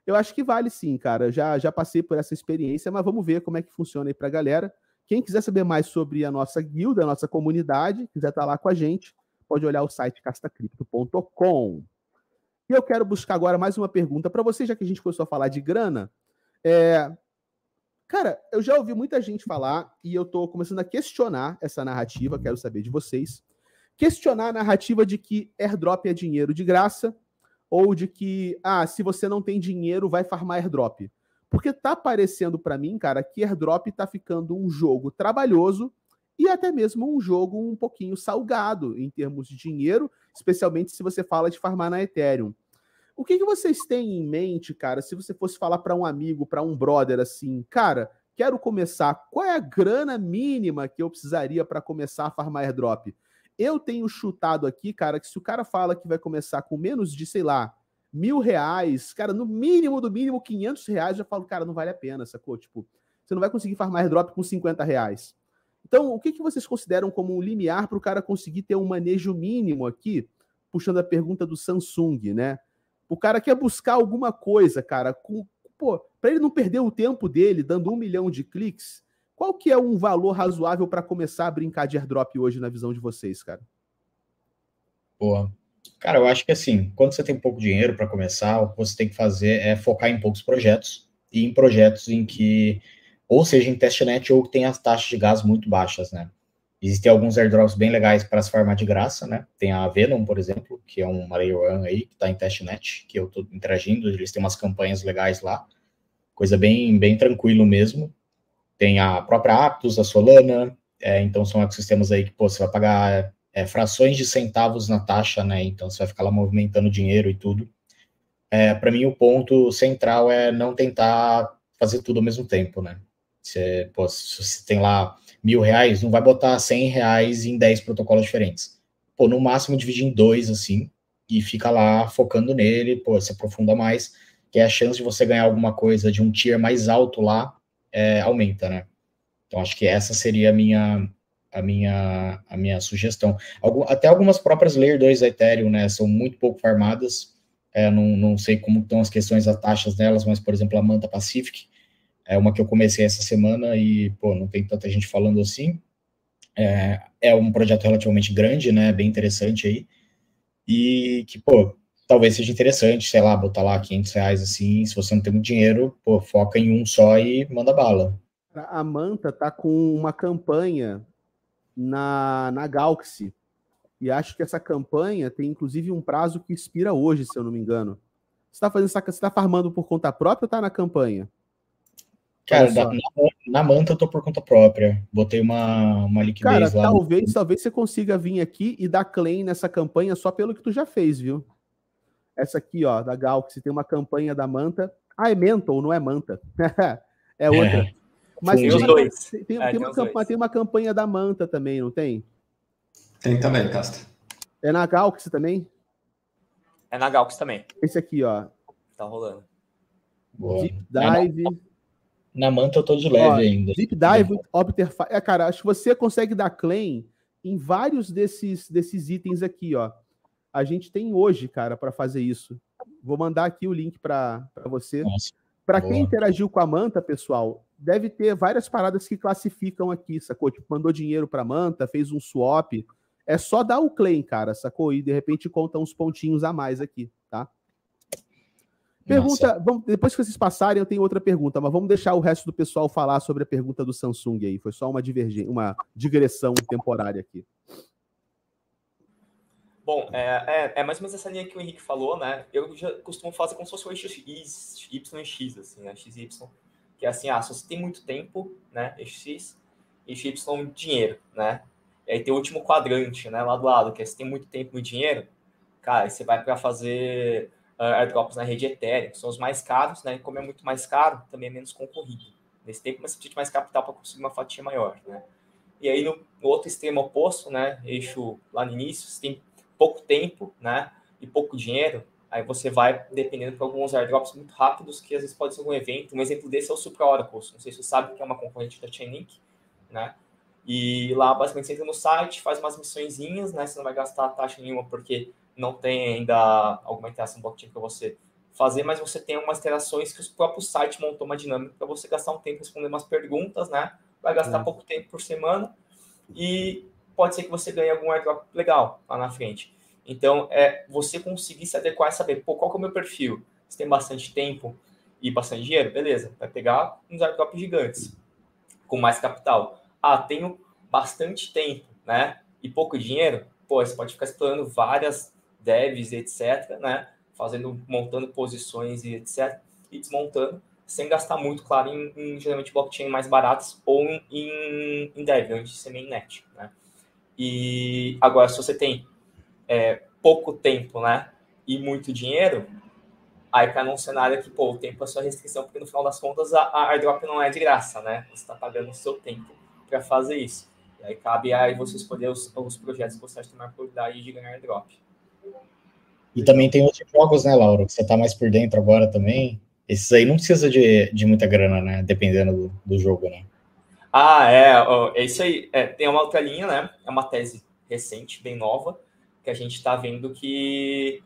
Eu acho que vale sim, cara. Já, já passei por essa experiência, mas vamos ver como é que funciona aí pra galera. Quem quiser saber mais sobre a nossa guilda, a nossa comunidade, quiser estar tá lá com a gente, pode olhar o site castacripto.com. E eu quero buscar agora mais uma pergunta para você, já que a gente começou a falar de grana. É, Cara, eu já ouvi muita gente falar e eu tô começando a questionar essa narrativa, quero saber de vocês. Questionar a narrativa de que airdrop é dinheiro de graça ou de que, ah, se você não tem dinheiro, vai farmar airdrop. Porque tá parecendo para mim, cara, que airdrop tá ficando um jogo trabalhoso e até mesmo um jogo um pouquinho salgado em termos de dinheiro, especialmente se você fala de farmar na Ethereum. O que, que vocês têm em mente, cara, se você fosse falar para um amigo, para um brother assim, cara, quero começar, qual é a grana mínima que eu precisaria para começar a farmar airdrop? Eu tenho chutado aqui, cara, que se o cara fala que vai começar com menos de, sei lá, mil reais, cara, no mínimo do mínimo 500 reais, eu já falo, cara, não vale a pena, sacou? Tipo, você não vai conseguir farmar airdrop com 50 reais. Então, o que, que vocês consideram como um limiar para o cara conseguir ter um manejo mínimo aqui? Puxando a pergunta do Samsung, né? O cara quer buscar alguma coisa, cara, com, pô, para ele não perder o tempo dele dando um milhão de cliques, qual que é um valor razoável para começar a brincar de airdrop hoje na visão de vocês, cara? Boa. Cara, eu acho que assim, quando você tem pouco dinheiro para começar, o que você tem que fazer é focar em poucos projetos e em projetos em que ou seja em testnet ou que tem as taxas de gás muito baixas, né? Existem alguns airdrops bem legais para se farmar de graça, né? Tem a Venom, por exemplo, que é um layer one aí, que está em testnet, que eu estou interagindo, eles têm umas campanhas legais lá. Coisa bem, bem tranquilo mesmo. Tem a própria Aptos, a Solana, é, então são ecossistemas aí que, pô, você vai pagar é, frações de centavos na taxa, né? Então você vai ficar lá movimentando dinheiro e tudo. É, para mim, o ponto central é não tentar fazer tudo ao mesmo tempo, né? Você, pô, se você tem lá mil reais, não vai botar cem reais em dez protocolos diferentes. Pô, no máximo dividir em dois, assim, e fica lá focando nele, pô, se aprofunda mais, que a chance de você ganhar alguma coisa de um tier mais alto lá, é, aumenta, né? Então, acho que essa seria a minha, a minha, a minha sugestão. Algum, até algumas próprias Layer 2 da Ethereum, né, são muito pouco farmadas, é, não, não sei como estão as questões das taxas delas, mas, por exemplo, a Manta Pacific, é uma que eu comecei essa semana e, pô, não tem tanta gente falando assim. É, é um projeto relativamente grande, né? Bem interessante aí. E que, pô, talvez seja interessante, sei lá, botar lá 500 reais assim. Se você não tem muito dinheiro, pô, foca em um só e manda bala. A Manta tá com uma campanha na, na Galaxy. E acho que essa campanha tem inclusive um prazo que expira hoje, se eu não me engano. Você está fazendo você está farmando por conta própria ou está na campanha? Cara, na, na, manta eu tô por conta própria. Botei uma, uma liquidez Cara, lá. Talvez, no... talvez você consiga vir aqui e dar claim nessa campanha só pelo que tu já fez, viu? Essa aqui, ó, da Galaxy, tem uma campanha da manta. Ah, é Mental, não é manta. [LAUGHS] é outra. É. Mas tem, uma, dois. Tem, tem, é, tem, uma campanha, tem uma campanha da manta também, não tem? Tem também, Casta. É na Galaxy também? É na Galaxy também. Esse aqui, ó. Tá rolando. Boa. Deep Dive. É na manta eu tô de leve Ó, ainda. Deep Dive, Obter... É, cara, acho que você consegue dar claim em vários desses, desses itens aqui, ó. A gente tem hoje, cara, para fazer isso. Vou mandar aqui o link para você. Para quem interagiu com a Manta, pessoal, deve ter várias paradas que classificam aqui, sacou? Tipo, mandou dinheiro para Manta, fez um swap. É só dar o claim, cara, sacou? E de repente conta uns pontinhos a mais aqui, Pergunta, vamos, depois que vocês passarem, eu tenho outra pergunta, mas vamos deixar o resto do pessoal falar sobre a pergunta do Samsung aí. Foi só uma divergência, uma digressão temporária aqui. Bom, é, é, é, mais ou menos essa linha que o Henrique falou, né? Eu já costumo fazer como se fosse o eixo X, Y e X, assim, né? XY. Que é assim, ah, se você tem muito tempo, né? Eixo X, eixo Y, dinheiro, né? E aí tem o último quadrante, né? Lá do lado, que é se tem muito tempo e dinheiro, cara, aí você vai para fazer uh, airdrops na rede Ethereum, são os mais caros, né? E como é muito mais caro, também é menos concorrido. Nesse tempo, você precisa de mais capital para conseguir uma fatia maior, né? E aí, no, no, outro extremo oposto, né? Eixo lá no início, você tem pouco tempo, né? E pouco dinheiro, Aí você vai dependendo para alguns airdrops muito rápidos, que às vezes pode ser algum evento. Um exemplo desse é o Supra Oracles. Não sei se você sabe que é uma concorrente da Chainlink, né? E lá, basicamente, você entra no site, faz umas missõezinhas, né? Você não vai gastar taxa nenhuma, porque não tem ainda alguma interação blockchain para você fazer, mas você tem umas interações que o próprio site montou uma dinâmica para você gastar um tempo respondendo umas perguntas, né? Vai gastar é. pouco tempo por semana e pode ser que você ganhe algum airdrop legal lá na frente. Então, é você conseguir se adequar e saber, pô, qual que é o meu perfil? Você tem bastante tempo e bastante dinheiro? Beleza, vai pegar uns airdrops gigantes, com mais capital. Ah, tenho bastante tempo, né? E pouco dinheiro? Pô, você pode ficar explorando várias devs, etc., né? Fazendo, montando posições e etc., e desmontando, sem gastar muito, claro, em, em geralmente blockchain mais baratas ou em, em dev, antes de ser mainnet, né? E agora, se você tem é, pouco tempo, né, e muito dinheiro, aí cai num cenário que, pô, o tempo é sua restrição, porque no final das contas a, a airdrop não é de graça, né? Você está pagando o seu tempo para fazer isso. E aí cabe aí você escolher os, os projetos que você acha que tem mais probabilidade de ganhar airdrop. E também tem outros jogos, né, Laura, que você está mais por dentro agora também. Esses aí não precisa de, de muita grana, né? Dependendo do, do jogo, né? Ah, é. É isso aí. É, tem uma outra linha, né? É uma tese recente, bem nova, que a gente está vendo que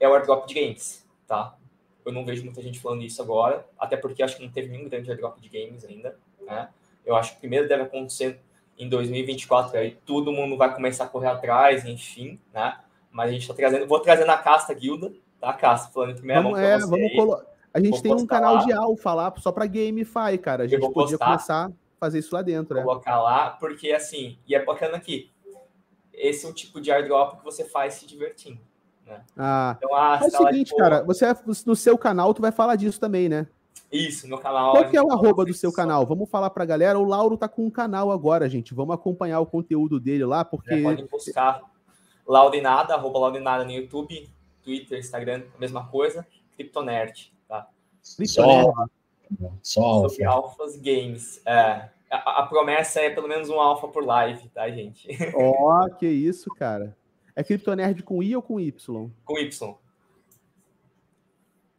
é o airdrop de games, tá? Eu não vejo muita gente falando isso agora, até porque acho que não teve nenhum grande airdrop de games ainda, né? Eu acho que primeiro deve acontecer em 2024, aí todo mundo vai começar a correr atrás, enfim, né? Mas a gente está trazendo, vou trazer na casta guilda, tá, casta, falando em primeira vamos, é, vamos colo... A gente tem um canal lá. de alfa lá só para GameFi, cara. A gente podia postar, começar a fazer isso lá dentro, né? Colocar lá, porque assim, e é bacana aqui, esse é o tipo de airdrop que você faz se divertindo. Né? Ah, então, ah, é o seguinte, lá, cara, você no seu canal tu vai falar disso também, né? Isso, no canal. Qual que é o arroba do seu canal? Vamos falar pra galera. O Lauro tá com um canal agora, gente. Vamos acompanhar o conteúdo dele lá, porque. Pode buscar Laudinada, arroba Laudinada no YouTube, Twitter, Instagram, a mesma coisa. Criptonerd, tá? Criptonerd. Só, só Alphas Games. É, a, a, promessa é pelo menos um alfa por live, tá, gente? Ó, oh, [LAUGHS] que isso, cara. É Criptonerd com I ou com Y? Com Y.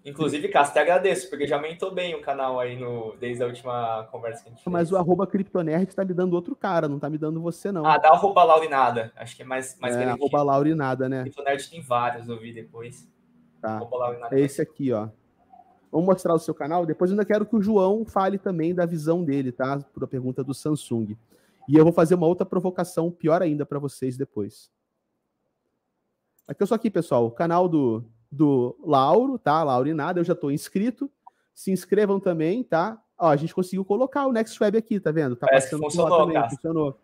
Inclusive, Cássio, te agradeço, porque já aumentou bem o canal aí no, desde a última conversa que a gente fez. Mas o arroba Criptonerd tá me dando outro cara, não tá me dando você, não. Ah, dá arroba Laurinada. Acho que é mais, mais é, garantido. arroba Laurinada, né? Criptonerd tem vários, eu vi depois. Tá. É esse aqui, ó. Vamos mostrar o seu canal. Depois ainda quero que o João fale também da visão dele, tá? Por a pergunta do Samsung. E eu vou fazer uma outra provocação, pior ainda, para vocês depois. Aqui eu sou aqui, pessoal. O canal do, do Lauro, tá? Laurinada, eu já estou inscrito. Se inscrevam também, tá? Ó, a gente conseguiu colocar o Next Web aqui, tá vendo? Tá Parece passando funcionou, também, funcionou.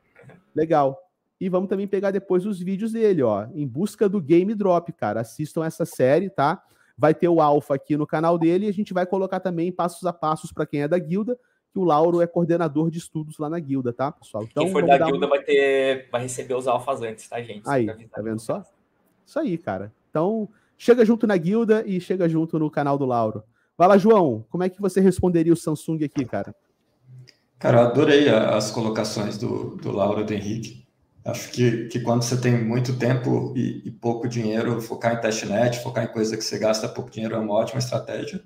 Legal. E vamos também pegar depois os vídeos dele, ó, em busca do Game Drop, cara. Assistam essa série, tá? Vai ter o Alpha aqui no canal dele e a gente vai colocar também passos a passos para quem é da guilda, que o Lauro é coordenador de estudos lá na guilda, tá, pessoal? Então, quem for da guilda vai ter, vai receber os alfas antes, tá, gente? Aí, tá vendo só? Isso aí, cara. Então, chega junto na guilda e chega junto no canal do Lauro. Vai lá, João, como é que você responderia o Samsung aqui, cara? Cara, eu adorei as colocações do, do Lauro e do Henrique. Acho que, que quando você tem muito tempo e, e, pouco dinheiro, focar em testnet, focar em coisa que você gasta pouco dinheiro é uma ótima estratégia.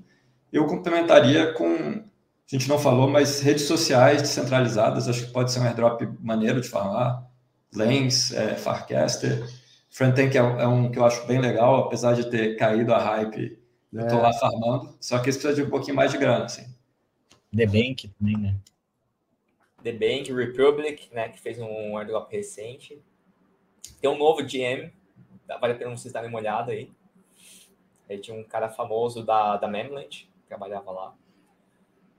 Eu complementaria com, a gente não falou, mas redes sociais descentralizadas, acho que pode ser um airdrop maneiro de falar. Lens, é, Farcaster. Frontend é, é um que eu acho bem legal, apesar de ter caído a hype, eu estou é. lá farmando. Só que isso precisa de um pouquinho mais de grana, assim. The Bank também, né? The Bank Republic, né, que fez um airdrop recente. Tem um novo GM, vale a pena vocês darem uma olhada aí. Aí tinha um cara famoso da, da Memland, que trabalhava lá.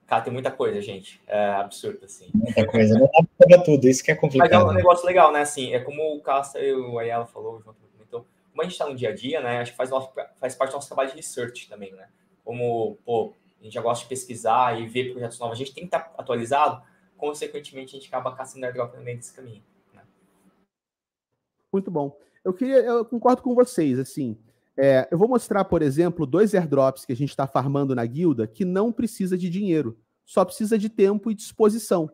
Cara, tem muita coisa, gente. É absurdo, assim. Muita coisa. Não dá pra pegar tudo, isso que é complicado. Mas é um negócio legal, né? Assim, é como o Casta e o Ayala falou, o João comentou. Como a gente tá no dia a dia, né? Acho que faz, nosso, faz parte do nosso trabalho de research também, né? Como, pô, a gente já gosta de pesquisar e ver projetos novos. A gente tem que estar tá atualizado consequentemente, a gente acaba caçando airdrop no meio desse caminho. Né? Muito bom. Eu queria, eu concordo com vocês, assim. É, eu vou mostrar, por exemplo, dois airdrops que a gente está farmando na guilda que não precisa de dinheiro, só precisa de tempo e disposição,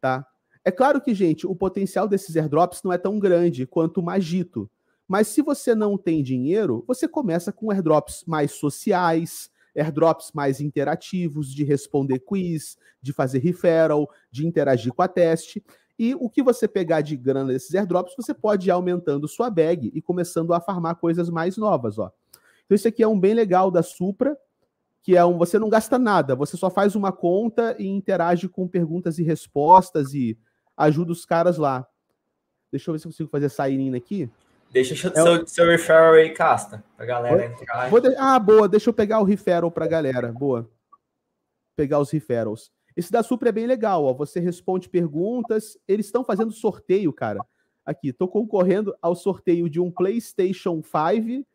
tá? É claro que, gente, o potencial desses airdrops não é tão grande quanto o Magito, Mas se você não tem dinheiro, você começa com airdrops mais sociais, airdrops mais interativos, de responder quiz, de fazer referral, de interagir com a teste. E o que você pegar de grana desses airdrops, você pode ir aumentando sua bag e começando a farmar coisas mais novas, ó. Então esse aqui é um bem legal da Supra, que é um você não gasta nada, você só faz uma conta e interage com perguntas e respostas e ajuda os caras lá. Deixa eu ver se eu consigo fazer essa aqui. Deixa é seu, seu referral aí, Casta, pra galera entrar. De... Ah, boa, deixa eu pegar o referral pra galera. Boa. Pegar os referrals. Esse da Supra é bem legal, ó. Você responde perguntas. Eles estão fazendo sorteio, cara. Aqui, tô concorrendo ao sorteio de um PlayStation 5,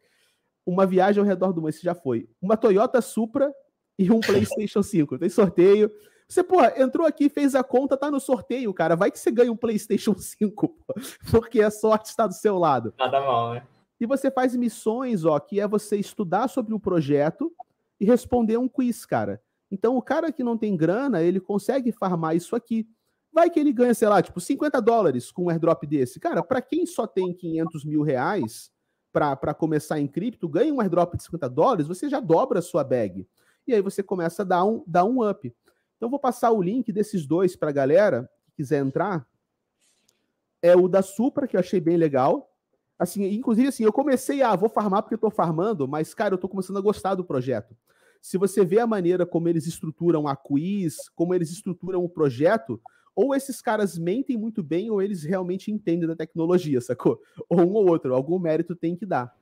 uma viagem ao redor do mundo. Esse já foi. Uma Toyota Supra e um PlayStation [LAUGHS] 5. Tem sorteio. Você, pô, entrou aqui, fez a conta, tá no sorteio, cara. Vai que você ganha um PlayStation [LAUGHS] 5, pô, porque a sorte está do seu lado. Nada mal, né? E você faz missões, ó, que é você estudar sobre o projeto e responder um quiz, cara. Então, o cara que não tem grana, ele consegue farmar isso aqui. Vai que ele ganha, sei lá, tipo, 50 dólares com um airdrop desse. Cara, para quem só tem 500 mil reais para começar em cripto, ganha um airdrop de 50 dólares, você já dobra a sua bag. E aí você começa a dar um, dar um up. Então, vou passar o link desses dois para a galera que quiser entrar. É o da Supra, que eu achei bem legal. Assim, inclusive, assim, eu comecei a, ah, vou farmar porque eu estou farmando, mas, cara, eu estou começando a gostar do projeto. Se você vê a maneira como eles estruturam a quiz, como eles estruturam o projeto, ou esses caras mentem muito bem, ou eles realmente entendem da tecnologia, sacou? [LAUGHS] Ou um ou outro, algum mérito tem que dar.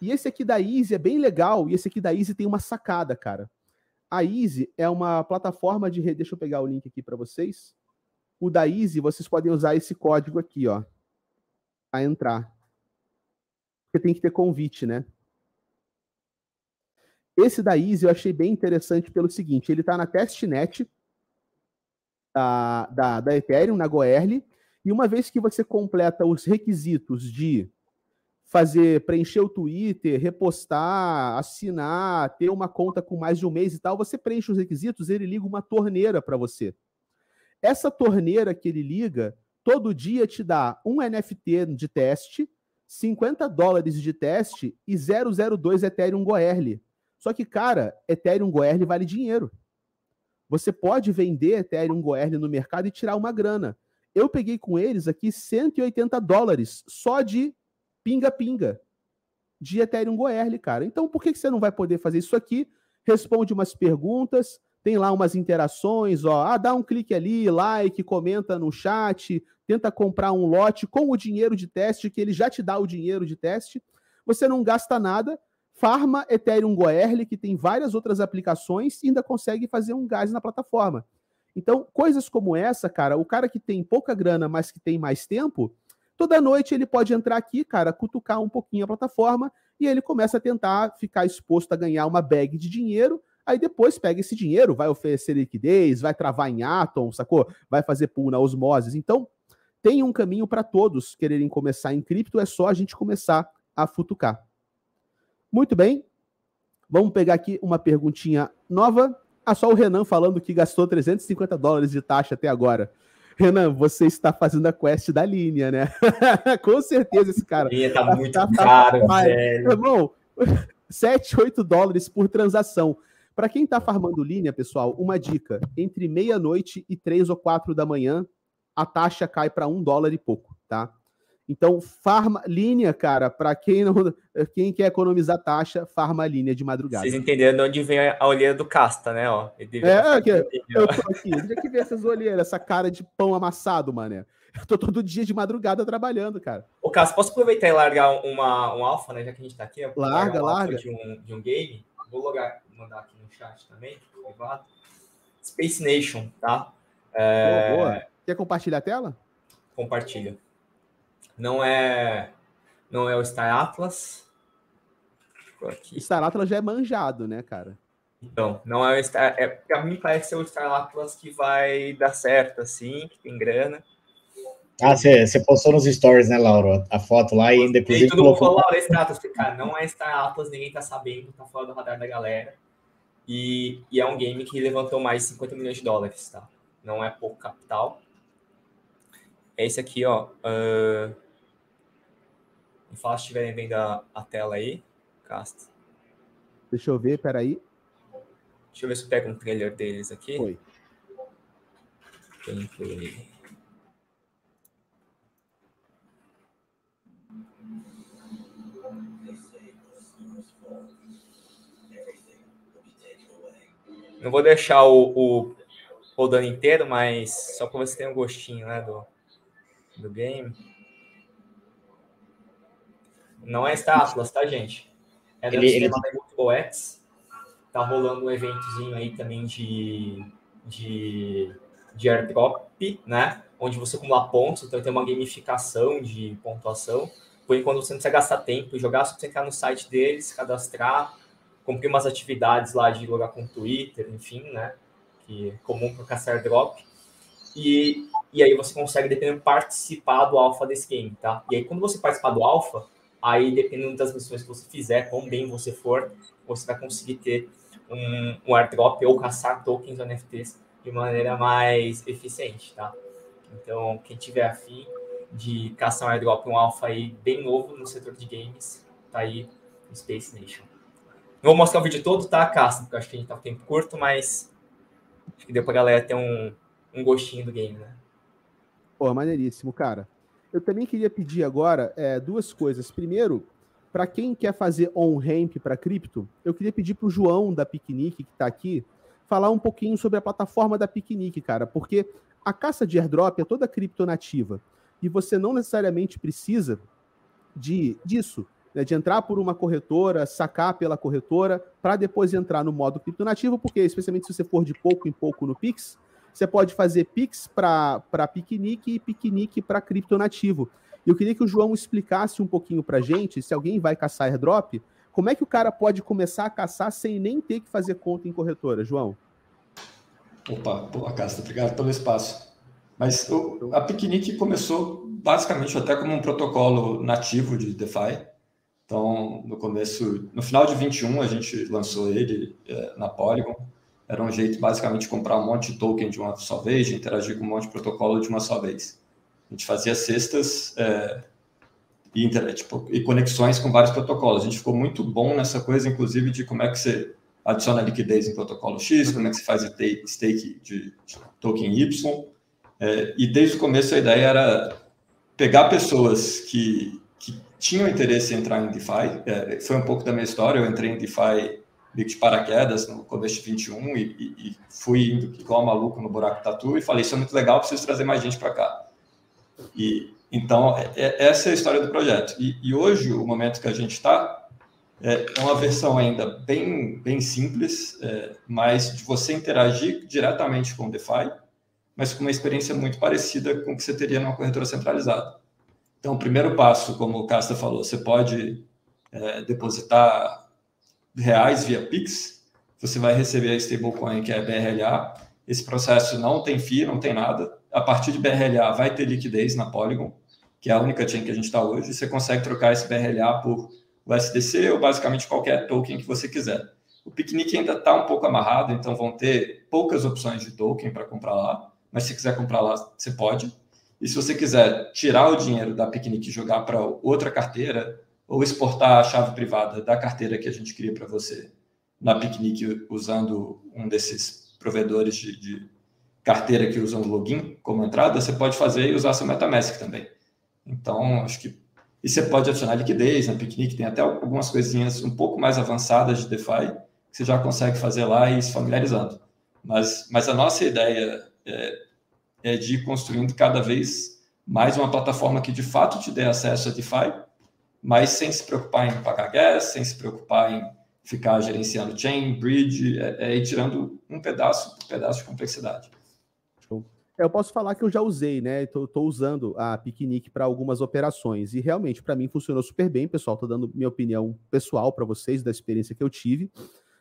E esse aqui da Easy é bem legal, e esse aqui da Easy tem uma sacada, cara. A Easy é uma plataforma de rede. Deixa eu pegar o link aqui para vocês. O da Easy, vocês podem usar esse código aqui, ó, a entrar. Porque tem que ter convite, né? Esse da Easy eu achei bem interessante pelo seguinte: ele está na testnet da, da, da Ethereum, na Goerli, e uma vez que você completa os requisitos de fazer, preencher o Twitter, repostar, assinar, ter uma conta com mais de um mês e tal, você preenche os requisitos, ele liga uma torneira para você. Essa torneira que ele liga, todo dia te dá um NFT de teste, 50 dólares de teste e 002 Ethereum Goerli. Só que, cara, Ethereum Goerli vale dinheiro. Você pode vender Ethereum Goerli no mercado e tirar uma grana. Eu peguei com eles aqui 180 dólares só de pinga-pinga de Ethereum Goerli, cara. Então, por que você não vai poder fazer isso aqui? Responde umas perguntas, tem lá umas interações, ó, ah, dá um clique ali, like, comenta no chat, tenta comprar um lote com o dinheiro de teste, que ele já te dá o dinheiro de teste. Você não gasta nada, farma Ethereum Goerli, que tem várias outras aplicações, e ainda consegue fazer um gás na plataforma. Então, coisas como essa, cara, o cara que tem pouca grana, mas que tem mais tempo, Toda noite ele pode entrar aqui, cara, cutucar um pouquinho a plataforma e ele começa a tentar ficar exposto a ganhar uma bag de dinheiro. Aí depois pega esse dinheiro, vai oferecer liquidez, vai travar em Atom, sacou? Vai fazer pool na osmoses. Então, tem um caminho para todos quererem começar em cripto, é só a gente começar a futucar. Muito bem. Vamos pegar aqui uma perguntinha nova. Ah, só o Renan falando que gastou 350 dólares de taxa até agora. Renan, você está fazendo a quest da linha, né? [LAUGHS] Com certeza esse cara. Linha tá muito tá, caro, tá, velho. Irmão, [LAUGHS] 7, 8 dólares por transação. Para quem está farmando linha, pessoal, uma dica: entre meia-noite e 3 ou 4 da manhã, a taxa cai para um dólar e pouco, tá? Então, farma linha, cara, para quem não, quem quer economizar taxa, farma linha de madrugada. Vocês entenderam de onde vem a olheira do Casta, né? Ó, é, que, eu tô aqui. Onde é que vem essas olheiras, essa cara de pão amassado, mané? Eu tô todo dia de madrugada trabalhando, cara. Ô, Casta, posso aproveitar e largar uma, um alfa, né? Já que a gente tá aqui. Larga, um larga. De um, de um game. Vou logar, mandar aqui no chat também. Space Nation, tá? É... Boa, boa. Quer compartilhar a tela? Compartilha. Não é não é o Star Atlas. Aqui. Star Atlas já é manjado, né, cara? Então, não é o Star. É, pra mim parece ser o Star Atlas que vai dar certo, assim, que tem grana. Ah, você postou nos stories, né, Laura? A foto lá e ainda inclusive. Todo mundo falou, Laura, é Star Atlas. Cara, não é Star Atlas, ninguém tá sabendo, tá fora do radar da galera. E, e é um game que levantou mais de 50 milhões de dólares, tá? Não é pouco capital. É esse aqui, ó. Uh, Me fala se estiverem vendo a, a tela aí, Casta. Deixa eu ver, peraí. Deixa eu ver se eu pego um trailer deles aqui. Foi. Gameplay. Não vou deixar o, o rodando inteiro, mas só para você ter um gostinho né, do, do game. Não é Star Atlas, tá, gente? É do ele, sistema ele... OX. Tá rolando um eventozinho aí também de, de, de airdrop, né? Onde você acumula pontos, então tem uma gamificação de pontuação. Por enquanto você não precisa gastar tempo e jogar, só você entrar no site deles, cadastrar, cumprir umas atividades lá de logar com o Twitter, enfim, né? Que é comum para caçar drop. E, e aí você consegue, dependendo, participar do alfa desse game, tá? E aí, quando você participar do alfa, aí dependendo das missões que você fizer, quão bem você for, você vai conseguir ter um, um airdrop ou caçar tokens NFTs de maneira mais eficiente, tá? Então, quem tiver afim de caçar um airdrop, um alfa aí bem novo no setor de games, tá aí no Space Nation. Não vou mostrar o vídeo todo, tá, Casta? Porque acho que a gente tá com tempo curto, mas acho que deu pra galera ter um, um gostinho do game, né? Pô, maneiríssimo, cara. Eu também queria pedir agora é, duas coisas. Primeiro, para quem quer fazer on-ramp para cripto, eu queria pedir para o João da Piquenique, que está aqui, falar um pouquinho sobre a plataforma da Piquenique, cara, porque a caça de airdrop é toda criptonativa e você não necessariamente precisa de disso, né, de entrar por uma corretora, sacar pela corretora, para depois entrar no modo criptonativo, porque especialmente se você for de pouco em pouco no Pix, você pode fazer Pix para piquenique e piquenique para criptonativo. E eu queria que o João explicasse um pouquinho para gente, se alguém vai caçar airdrop, como é que o cara pode começar a caçar sem nem ter que fazer conta em corretora, João? Opa, boa, Casta, obrigado pelo espaço. Mas o, a Piquenique começou basicamente até como um protocolo nativo de DeFi. Então, no começo, no final de 21, a gente lançou ele é, na Polygon. Era um jeito, basicamente, de comprar um monte de token de uma só vez, de interagir com um monte de protocolo de uma só vez. A gente fazia cestas é, e, tipo, e conexões com vários protocolos. A gente ficou muito bom nessa coisa, inclusive, de como é que você adiciona liquidez em protocolo X, como é que você faz stake de, token Y. É, e desde o começo a ideia era pegar pessoas que, que tinham interesse em entrar em DeFi. É, foi um pouco da minha história. Eu entrei em DeFi meio de paraquedas no começo de 21 e, e, e fui indo igual maluco no buraco tatu e falei, isso é muito legal, preciso trazer mais gente para cá. E então, é, é, essa é a história do projeto. E, e hoje, o momento que a gente está, é, é, uma versão ainda bem, bem simples, é, mas de você interagir diretamente com o DeFi, mas com uma experiência muito parecida com o que você teria numa corretora centralizada. Então, o primeiro passo, como o Casta falou, você pode é, depositar reais via Pix, você vai receber a stablecoin que é BRLA. Esse processo não tem FII, não tem nada. A partir de BRLA vai ter liquidez na Polygon, que é a única chain que a gente está hoje. Você consegue trocar esse BRLA por USDC ou basicamente qualquer token que você quiser. O Picnic ainda está um pouco amarrado, então vão ter poucas opções de token para comprar lá. Mas se quiser comprar lá, você pode. E se você quiser tirar o dinheiro da Picnic e jogar para outra carteira, ou exportar a chave privada da carteira que a gente cria para você na Picnic usando um desses provedores de, de, carteira que usam o login como entrada, você pode fazer e usar seu MetaMask também. Então, acho que e você pode adicionar liquidez na Picnic, tem até algumas coisinhas um pouco mais avançadas de DeFi que você já consegue fazer lá e se familiarizando. Mas, mas a nossa ideia é, é de ir construindo cada vez mais uma plataforma que de fato te dê acesso a DeFi mas sem se preocupar em pagar gas, sem se preocupar em ficar gerenciando chain, bridge, é, é ir tirando um pedaço por pedaço de complexidade. É, eu posso falar que eu já usei, né? Estou usando a Picnic para algumas operações e realmente para mim funcionou super bem, pessoal. Estou dando minha opinião pessoal para vocês da experiência que eu tive,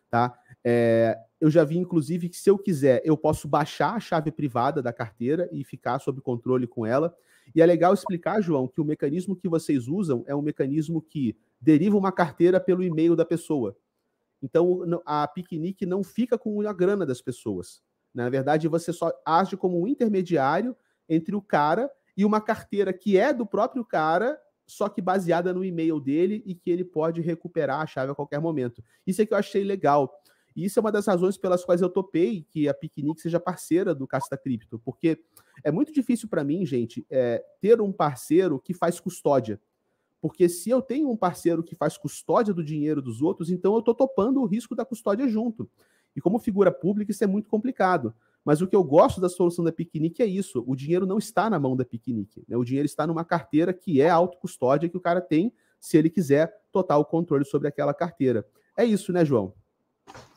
tá? É, eu já vi, inclusive, que se eu quiser, eu posso baixar a chave privada da carteira e ficar sob controle com ela. E é legal explicar, João, que o mecanismo que vocês usam é um mecanismo que deriva uma carteira pelo e-mail da pessoa. Então, a Piquenique não fica com a grana das pessoas. Na verdade, você só age como um intermediário entre o cara e uma carteira que é do próprio cara só que baseada no e-mail dele e que ele pode recuperar a chave a qualquer momento. Isso é que eu achei legal. E isso é uma das razões pelas quais eu topei que a Piquenique seja parceira do Casta Cripto, porque é muito difícil para mim, gente, é, ter um parceiro que faz custódia. Porque se eu tenho um parceiro que faz custódia do dinheiro dos outros, então eu estou topando o risco da custódia junto. E como figura pública, isso é muito complicado. Mas o que eu gosto da solução da Piquenique é isso: o dinheiro não está na mão da Piquenique. Né? O dinheiro está numa carteira que é autocustódia que o cara tem, se ele quiser, total controle sobre aquela carteira. É isso, né, João?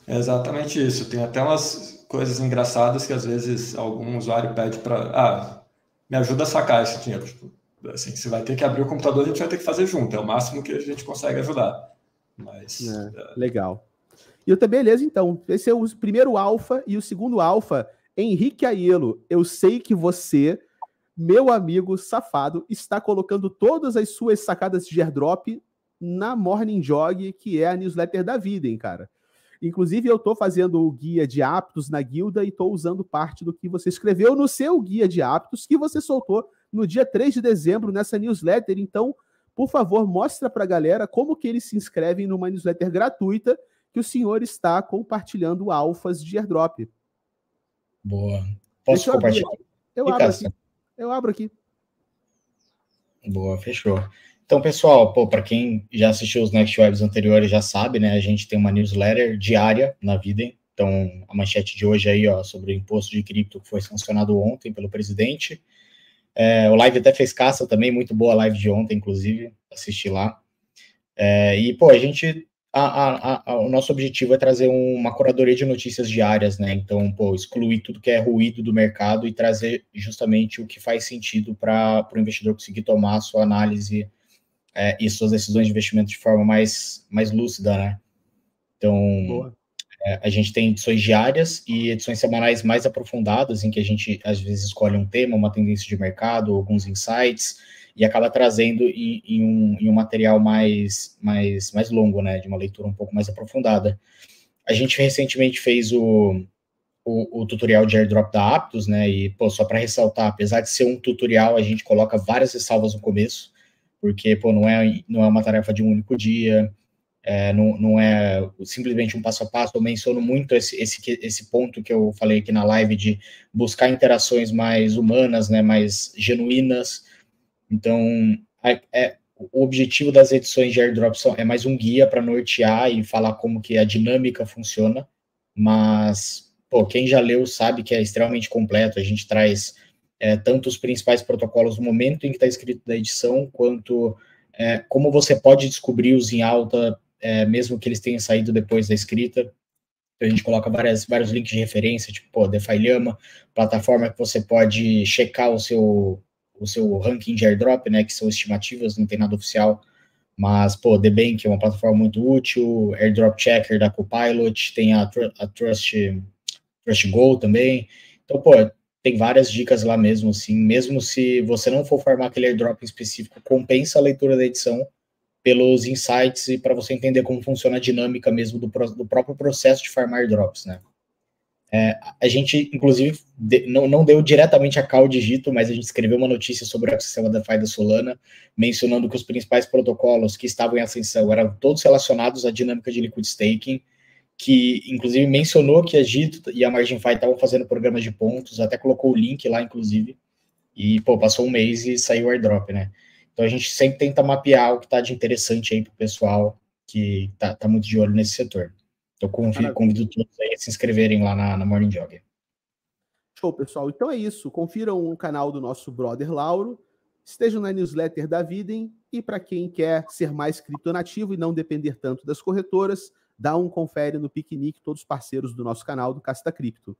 É exatamente isso. Tem até umas coisas engraçadas que às vezes algum usuário pede para. Ah, me ajuda a sacar esse dinheiro. Tipo, assim, você vai ter que abrir o computador, a gente vai ter que fazer junto. É o máximo que a gente consegue ajudar. Mas. É, é... Legal. E eu também, beleza, então. Esse é o primeiro alfa e o segundo alfa. Henrique Aiello, eu sei que você, meu amigo safado, está colocando todas as suas sacadas de airdrop na Morning Jog, que é a newsletter da vida, hein, cara. Inclusive, eu estou fazendo o guia de aptos na guilda e estou usando parte do que você escreveu no seu guia de aptos, que você soltou no dia 3 de dezembro nessa newsletter. Então, por favor, mostra para a galera como que eles se inscrevem numa newsletter gratuita que o senhor está compartilhando alfas de airdrop. Boa. Posso compartilhar? Eu abro aqui. Eu abro aqui. Boa, fechou. Então, pessoal, para quem já assistiu os Next Webs anteriores já sabe, né? A gente tem uma newsletter diária na vida. Então, a manchete de hoje aí, ó, sobre o imposto de cripto que foi sancionado ontem pelo presidente. É, o live até fez caça também, muito boa a live de ontem, inclusive, assisti lá. É, e, pô, a gente. A, a, a, o nosso objetivo é trazer uma curadoria de notícias diárias, né? Então, pô, excluir tudo que é ruído do mercado e trazer justamente o que faz sentido para o investidor conseguir tomar a sua análise é, e suas decisões de investimento de forma mais, mais lúcida, né? Então, é, a gente tem edições diárias e edições semanais mais aprofundadas, em que a gente, às vezes, escolhe um tema, uma tendência de mercado, alguns insights, e acaba trazendo em, em, um, em um material mais, mais, mais longo, né? De uma leitura um pouco mais aprofundada. A gente recentemente fez o, o, o, tutorial de airdrop da Aptos, né? E, pô, só para ressaltar, apesar de ser um tutorial, a gente coloca várias ressalvas no começo porque pô, não, é, não é uma tarefa de um único dia, é, não, não é simplesmente um passo a passo. Eu menciono muito esse, esse, esse ponto que eu falei aqui na live de buscar interações mais humanas, né, mais genuínas. Então, é, é o objetivo das edições de airdrop é mais um guia para nortear e falar como que a dinâmica funciona, mas pô, quem já leu sabe que é extremamente completo. A gente traz é, tanto os principais protocolos no momento em que está escrito da edição, quanto é, como você pode descobrir os em alta, é, mesmo que eles tenham saído depois da escrita. A gente coloca várias, vários links de referência, tipo, pô, DeFi Llama, plataforma que você pode checar o seu, o seu ranking de airdrop, né, que são estimativas, não tem nada oficial, mas, pô, The Bank é uma plataforma muito útil, Airdrop Checker da Copilot, tem a, a Trust, Trust Go também. Então, pô, tem várias dicas lá mesmo, assim, mesmo se você não for farmar aquele airdrop específico, compensa a leitura da edição pelos insights e para você entender como funciona a dinâmica mesmo do, do próprio processo de farmar airdrops, né? É, a gente, inclusive, de, não, não deu diretamente a call digito, mas a gente escreveu uma notícia sobre o sistema DeFi da Solana, mencionando que os principais protocolos que estavam em ascensão eram todos relacionados à dinâmica de liquid staking, que inclusive mencionou que a Gito e a MarginFi estavam fazendo programas de pontos, até colocou o link lá, inclusive, e, pô, passou um mês e saiu o airdrop, né? Então a gente sempre tenta mapear o que está de interessante aí para o pessoal que tá, tá, muito de olho nesse setor. Então convido, convido todos aí a se inscreverem lá na, na Morning Jog. Show, pessoal. Então é isso. Confiram o canal do nosso brother Lauro, estejam na newsletter da Videm e para quem quer ser mais criptonativo e não depender tanto das corretoras, dá um confere no Piquenique, todos parceiros do nosso canal do Casta Cripto.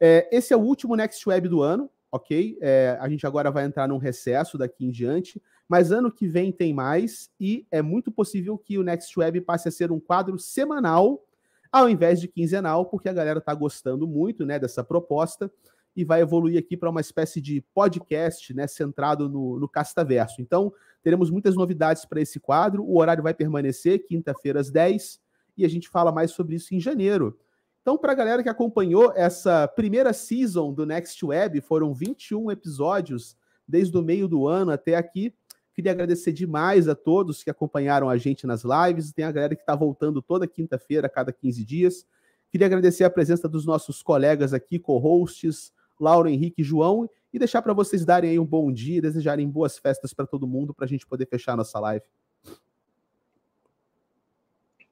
É, esse é o último Next Web do ano, ok? É, a gente agora vai entrar num recesso daqui em diante, mas ano que vem tem mais e é muito possível que o Next Web passe a ser um quadro semanal ao invés de quinzenal, porque a galera está gostando muito né, dessa proposta e vai evoluir aqui para uma espécie de podcast né, centrado no, no Castaverso. Então, teremos muitas novidades para esse quadro. O horário vai permanecer, quinta-feira às 10 e a gente fala mais sobre isso em janeiro. Então, para a galera que acompanhou essa primeira season do Next Web, foram 21 episódios desde o meio do ano até aqui. Queria agradecer demais a todos que acompanharam a gente nas lives. Tem a galera que está voltando toda quinta-feira, a cada 15 dias. Queria agradecer a presença dos nossos colegas aqui, co-hosts, Laura, Henrique e João, e deixar para vocês darem aí um bom dia, desejarem boas festas para todo mundo, para a gente poder fechar nossa live.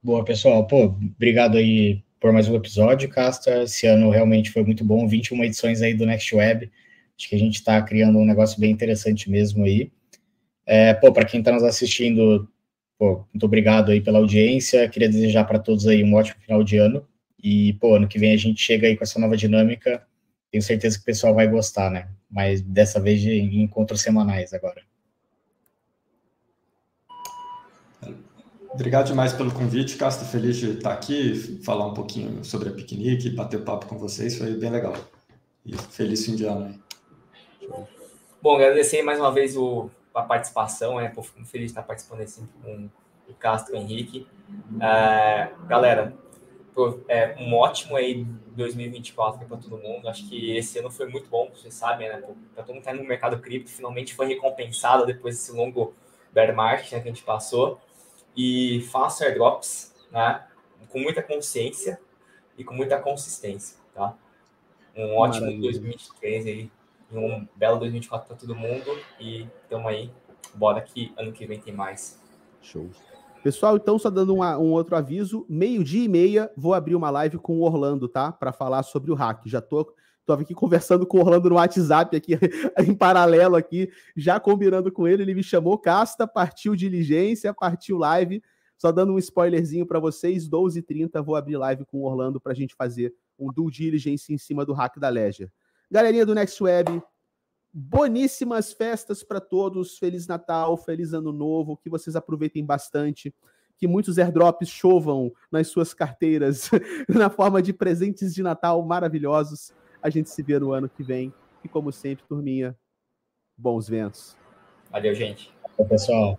Boa, pessoal. Pô, obrigado aí por mais um episódio, Casta. Esse ano realmente foi muito bom. 21 edições aí do Next Web. Acho que a gente está criando um negócio bem interessante mesmo aí. É, pô, para quem está nos assistindo, pô, muito obrigado aí pela audiência. Queria desejar para todos aí um ótimo final de ano. E, pô, ano que vem a gente chega aí com essa nova dinâmica. Tenho certeza que o pessoal vai gostar, né? Mas dessa vez em encontros semanais agora. Obrigado demais pelo convite, Casta. Feliz de estar aqui, falar um pouquinho sobre a piquenique, bater papo com vocês, foi bem legal. E feliz fim de ano. Bom, agradecer mais uma vez o, a participação, né? Fico feliz de estar participando assim com o Castro e o Henrique. É, galera, é, um ótimo aí 2024 para todo mundo. Acho que esse ano foi muito bom, vocês sabem, né? Para todo mundo que tá no mercado cripto, finalmente foi recompensado depois desse longo bear market né, que a gente passou e faça airdrops, né? Com muita consciência e com muita consistência, tá? Um ótimo Maravilha. 2023 aí, e um belo 2024 para todo mundo e tamo aí, bora que ano que vem tem mais. Show. Pessoal, então, só dando uma, um outro aviso, meio-dia e meia, vou abrir uma live com o Orlando, tá? Para falar sobre o hack. Já tô, tô aqui conversando com o Orlando no WhatsApp, aqui [LAUGHS] em paralelo, aqui, já combinando com ele. Ele me chamou, casta, partiu diligência, partiu live. Só dando um spoilerzinho para vocês, 12h30 vou abrir live com o Orlando para a gente fazer um due diligence em cima do hack da Ledger. Galerinha do Next Web, boníssimas festas para todos. Feliz Natal, feliz Ano Novo, que vocês aproveitem bastante. Que muitos airdrops chovam nas suas carteiras [LAUGHS] na forma de presentes de Natal maravilhosos. A gente se vê no ano que vem. E como sempre, turminha, bons ventos. Valeu, gente. Valeu, pessoal.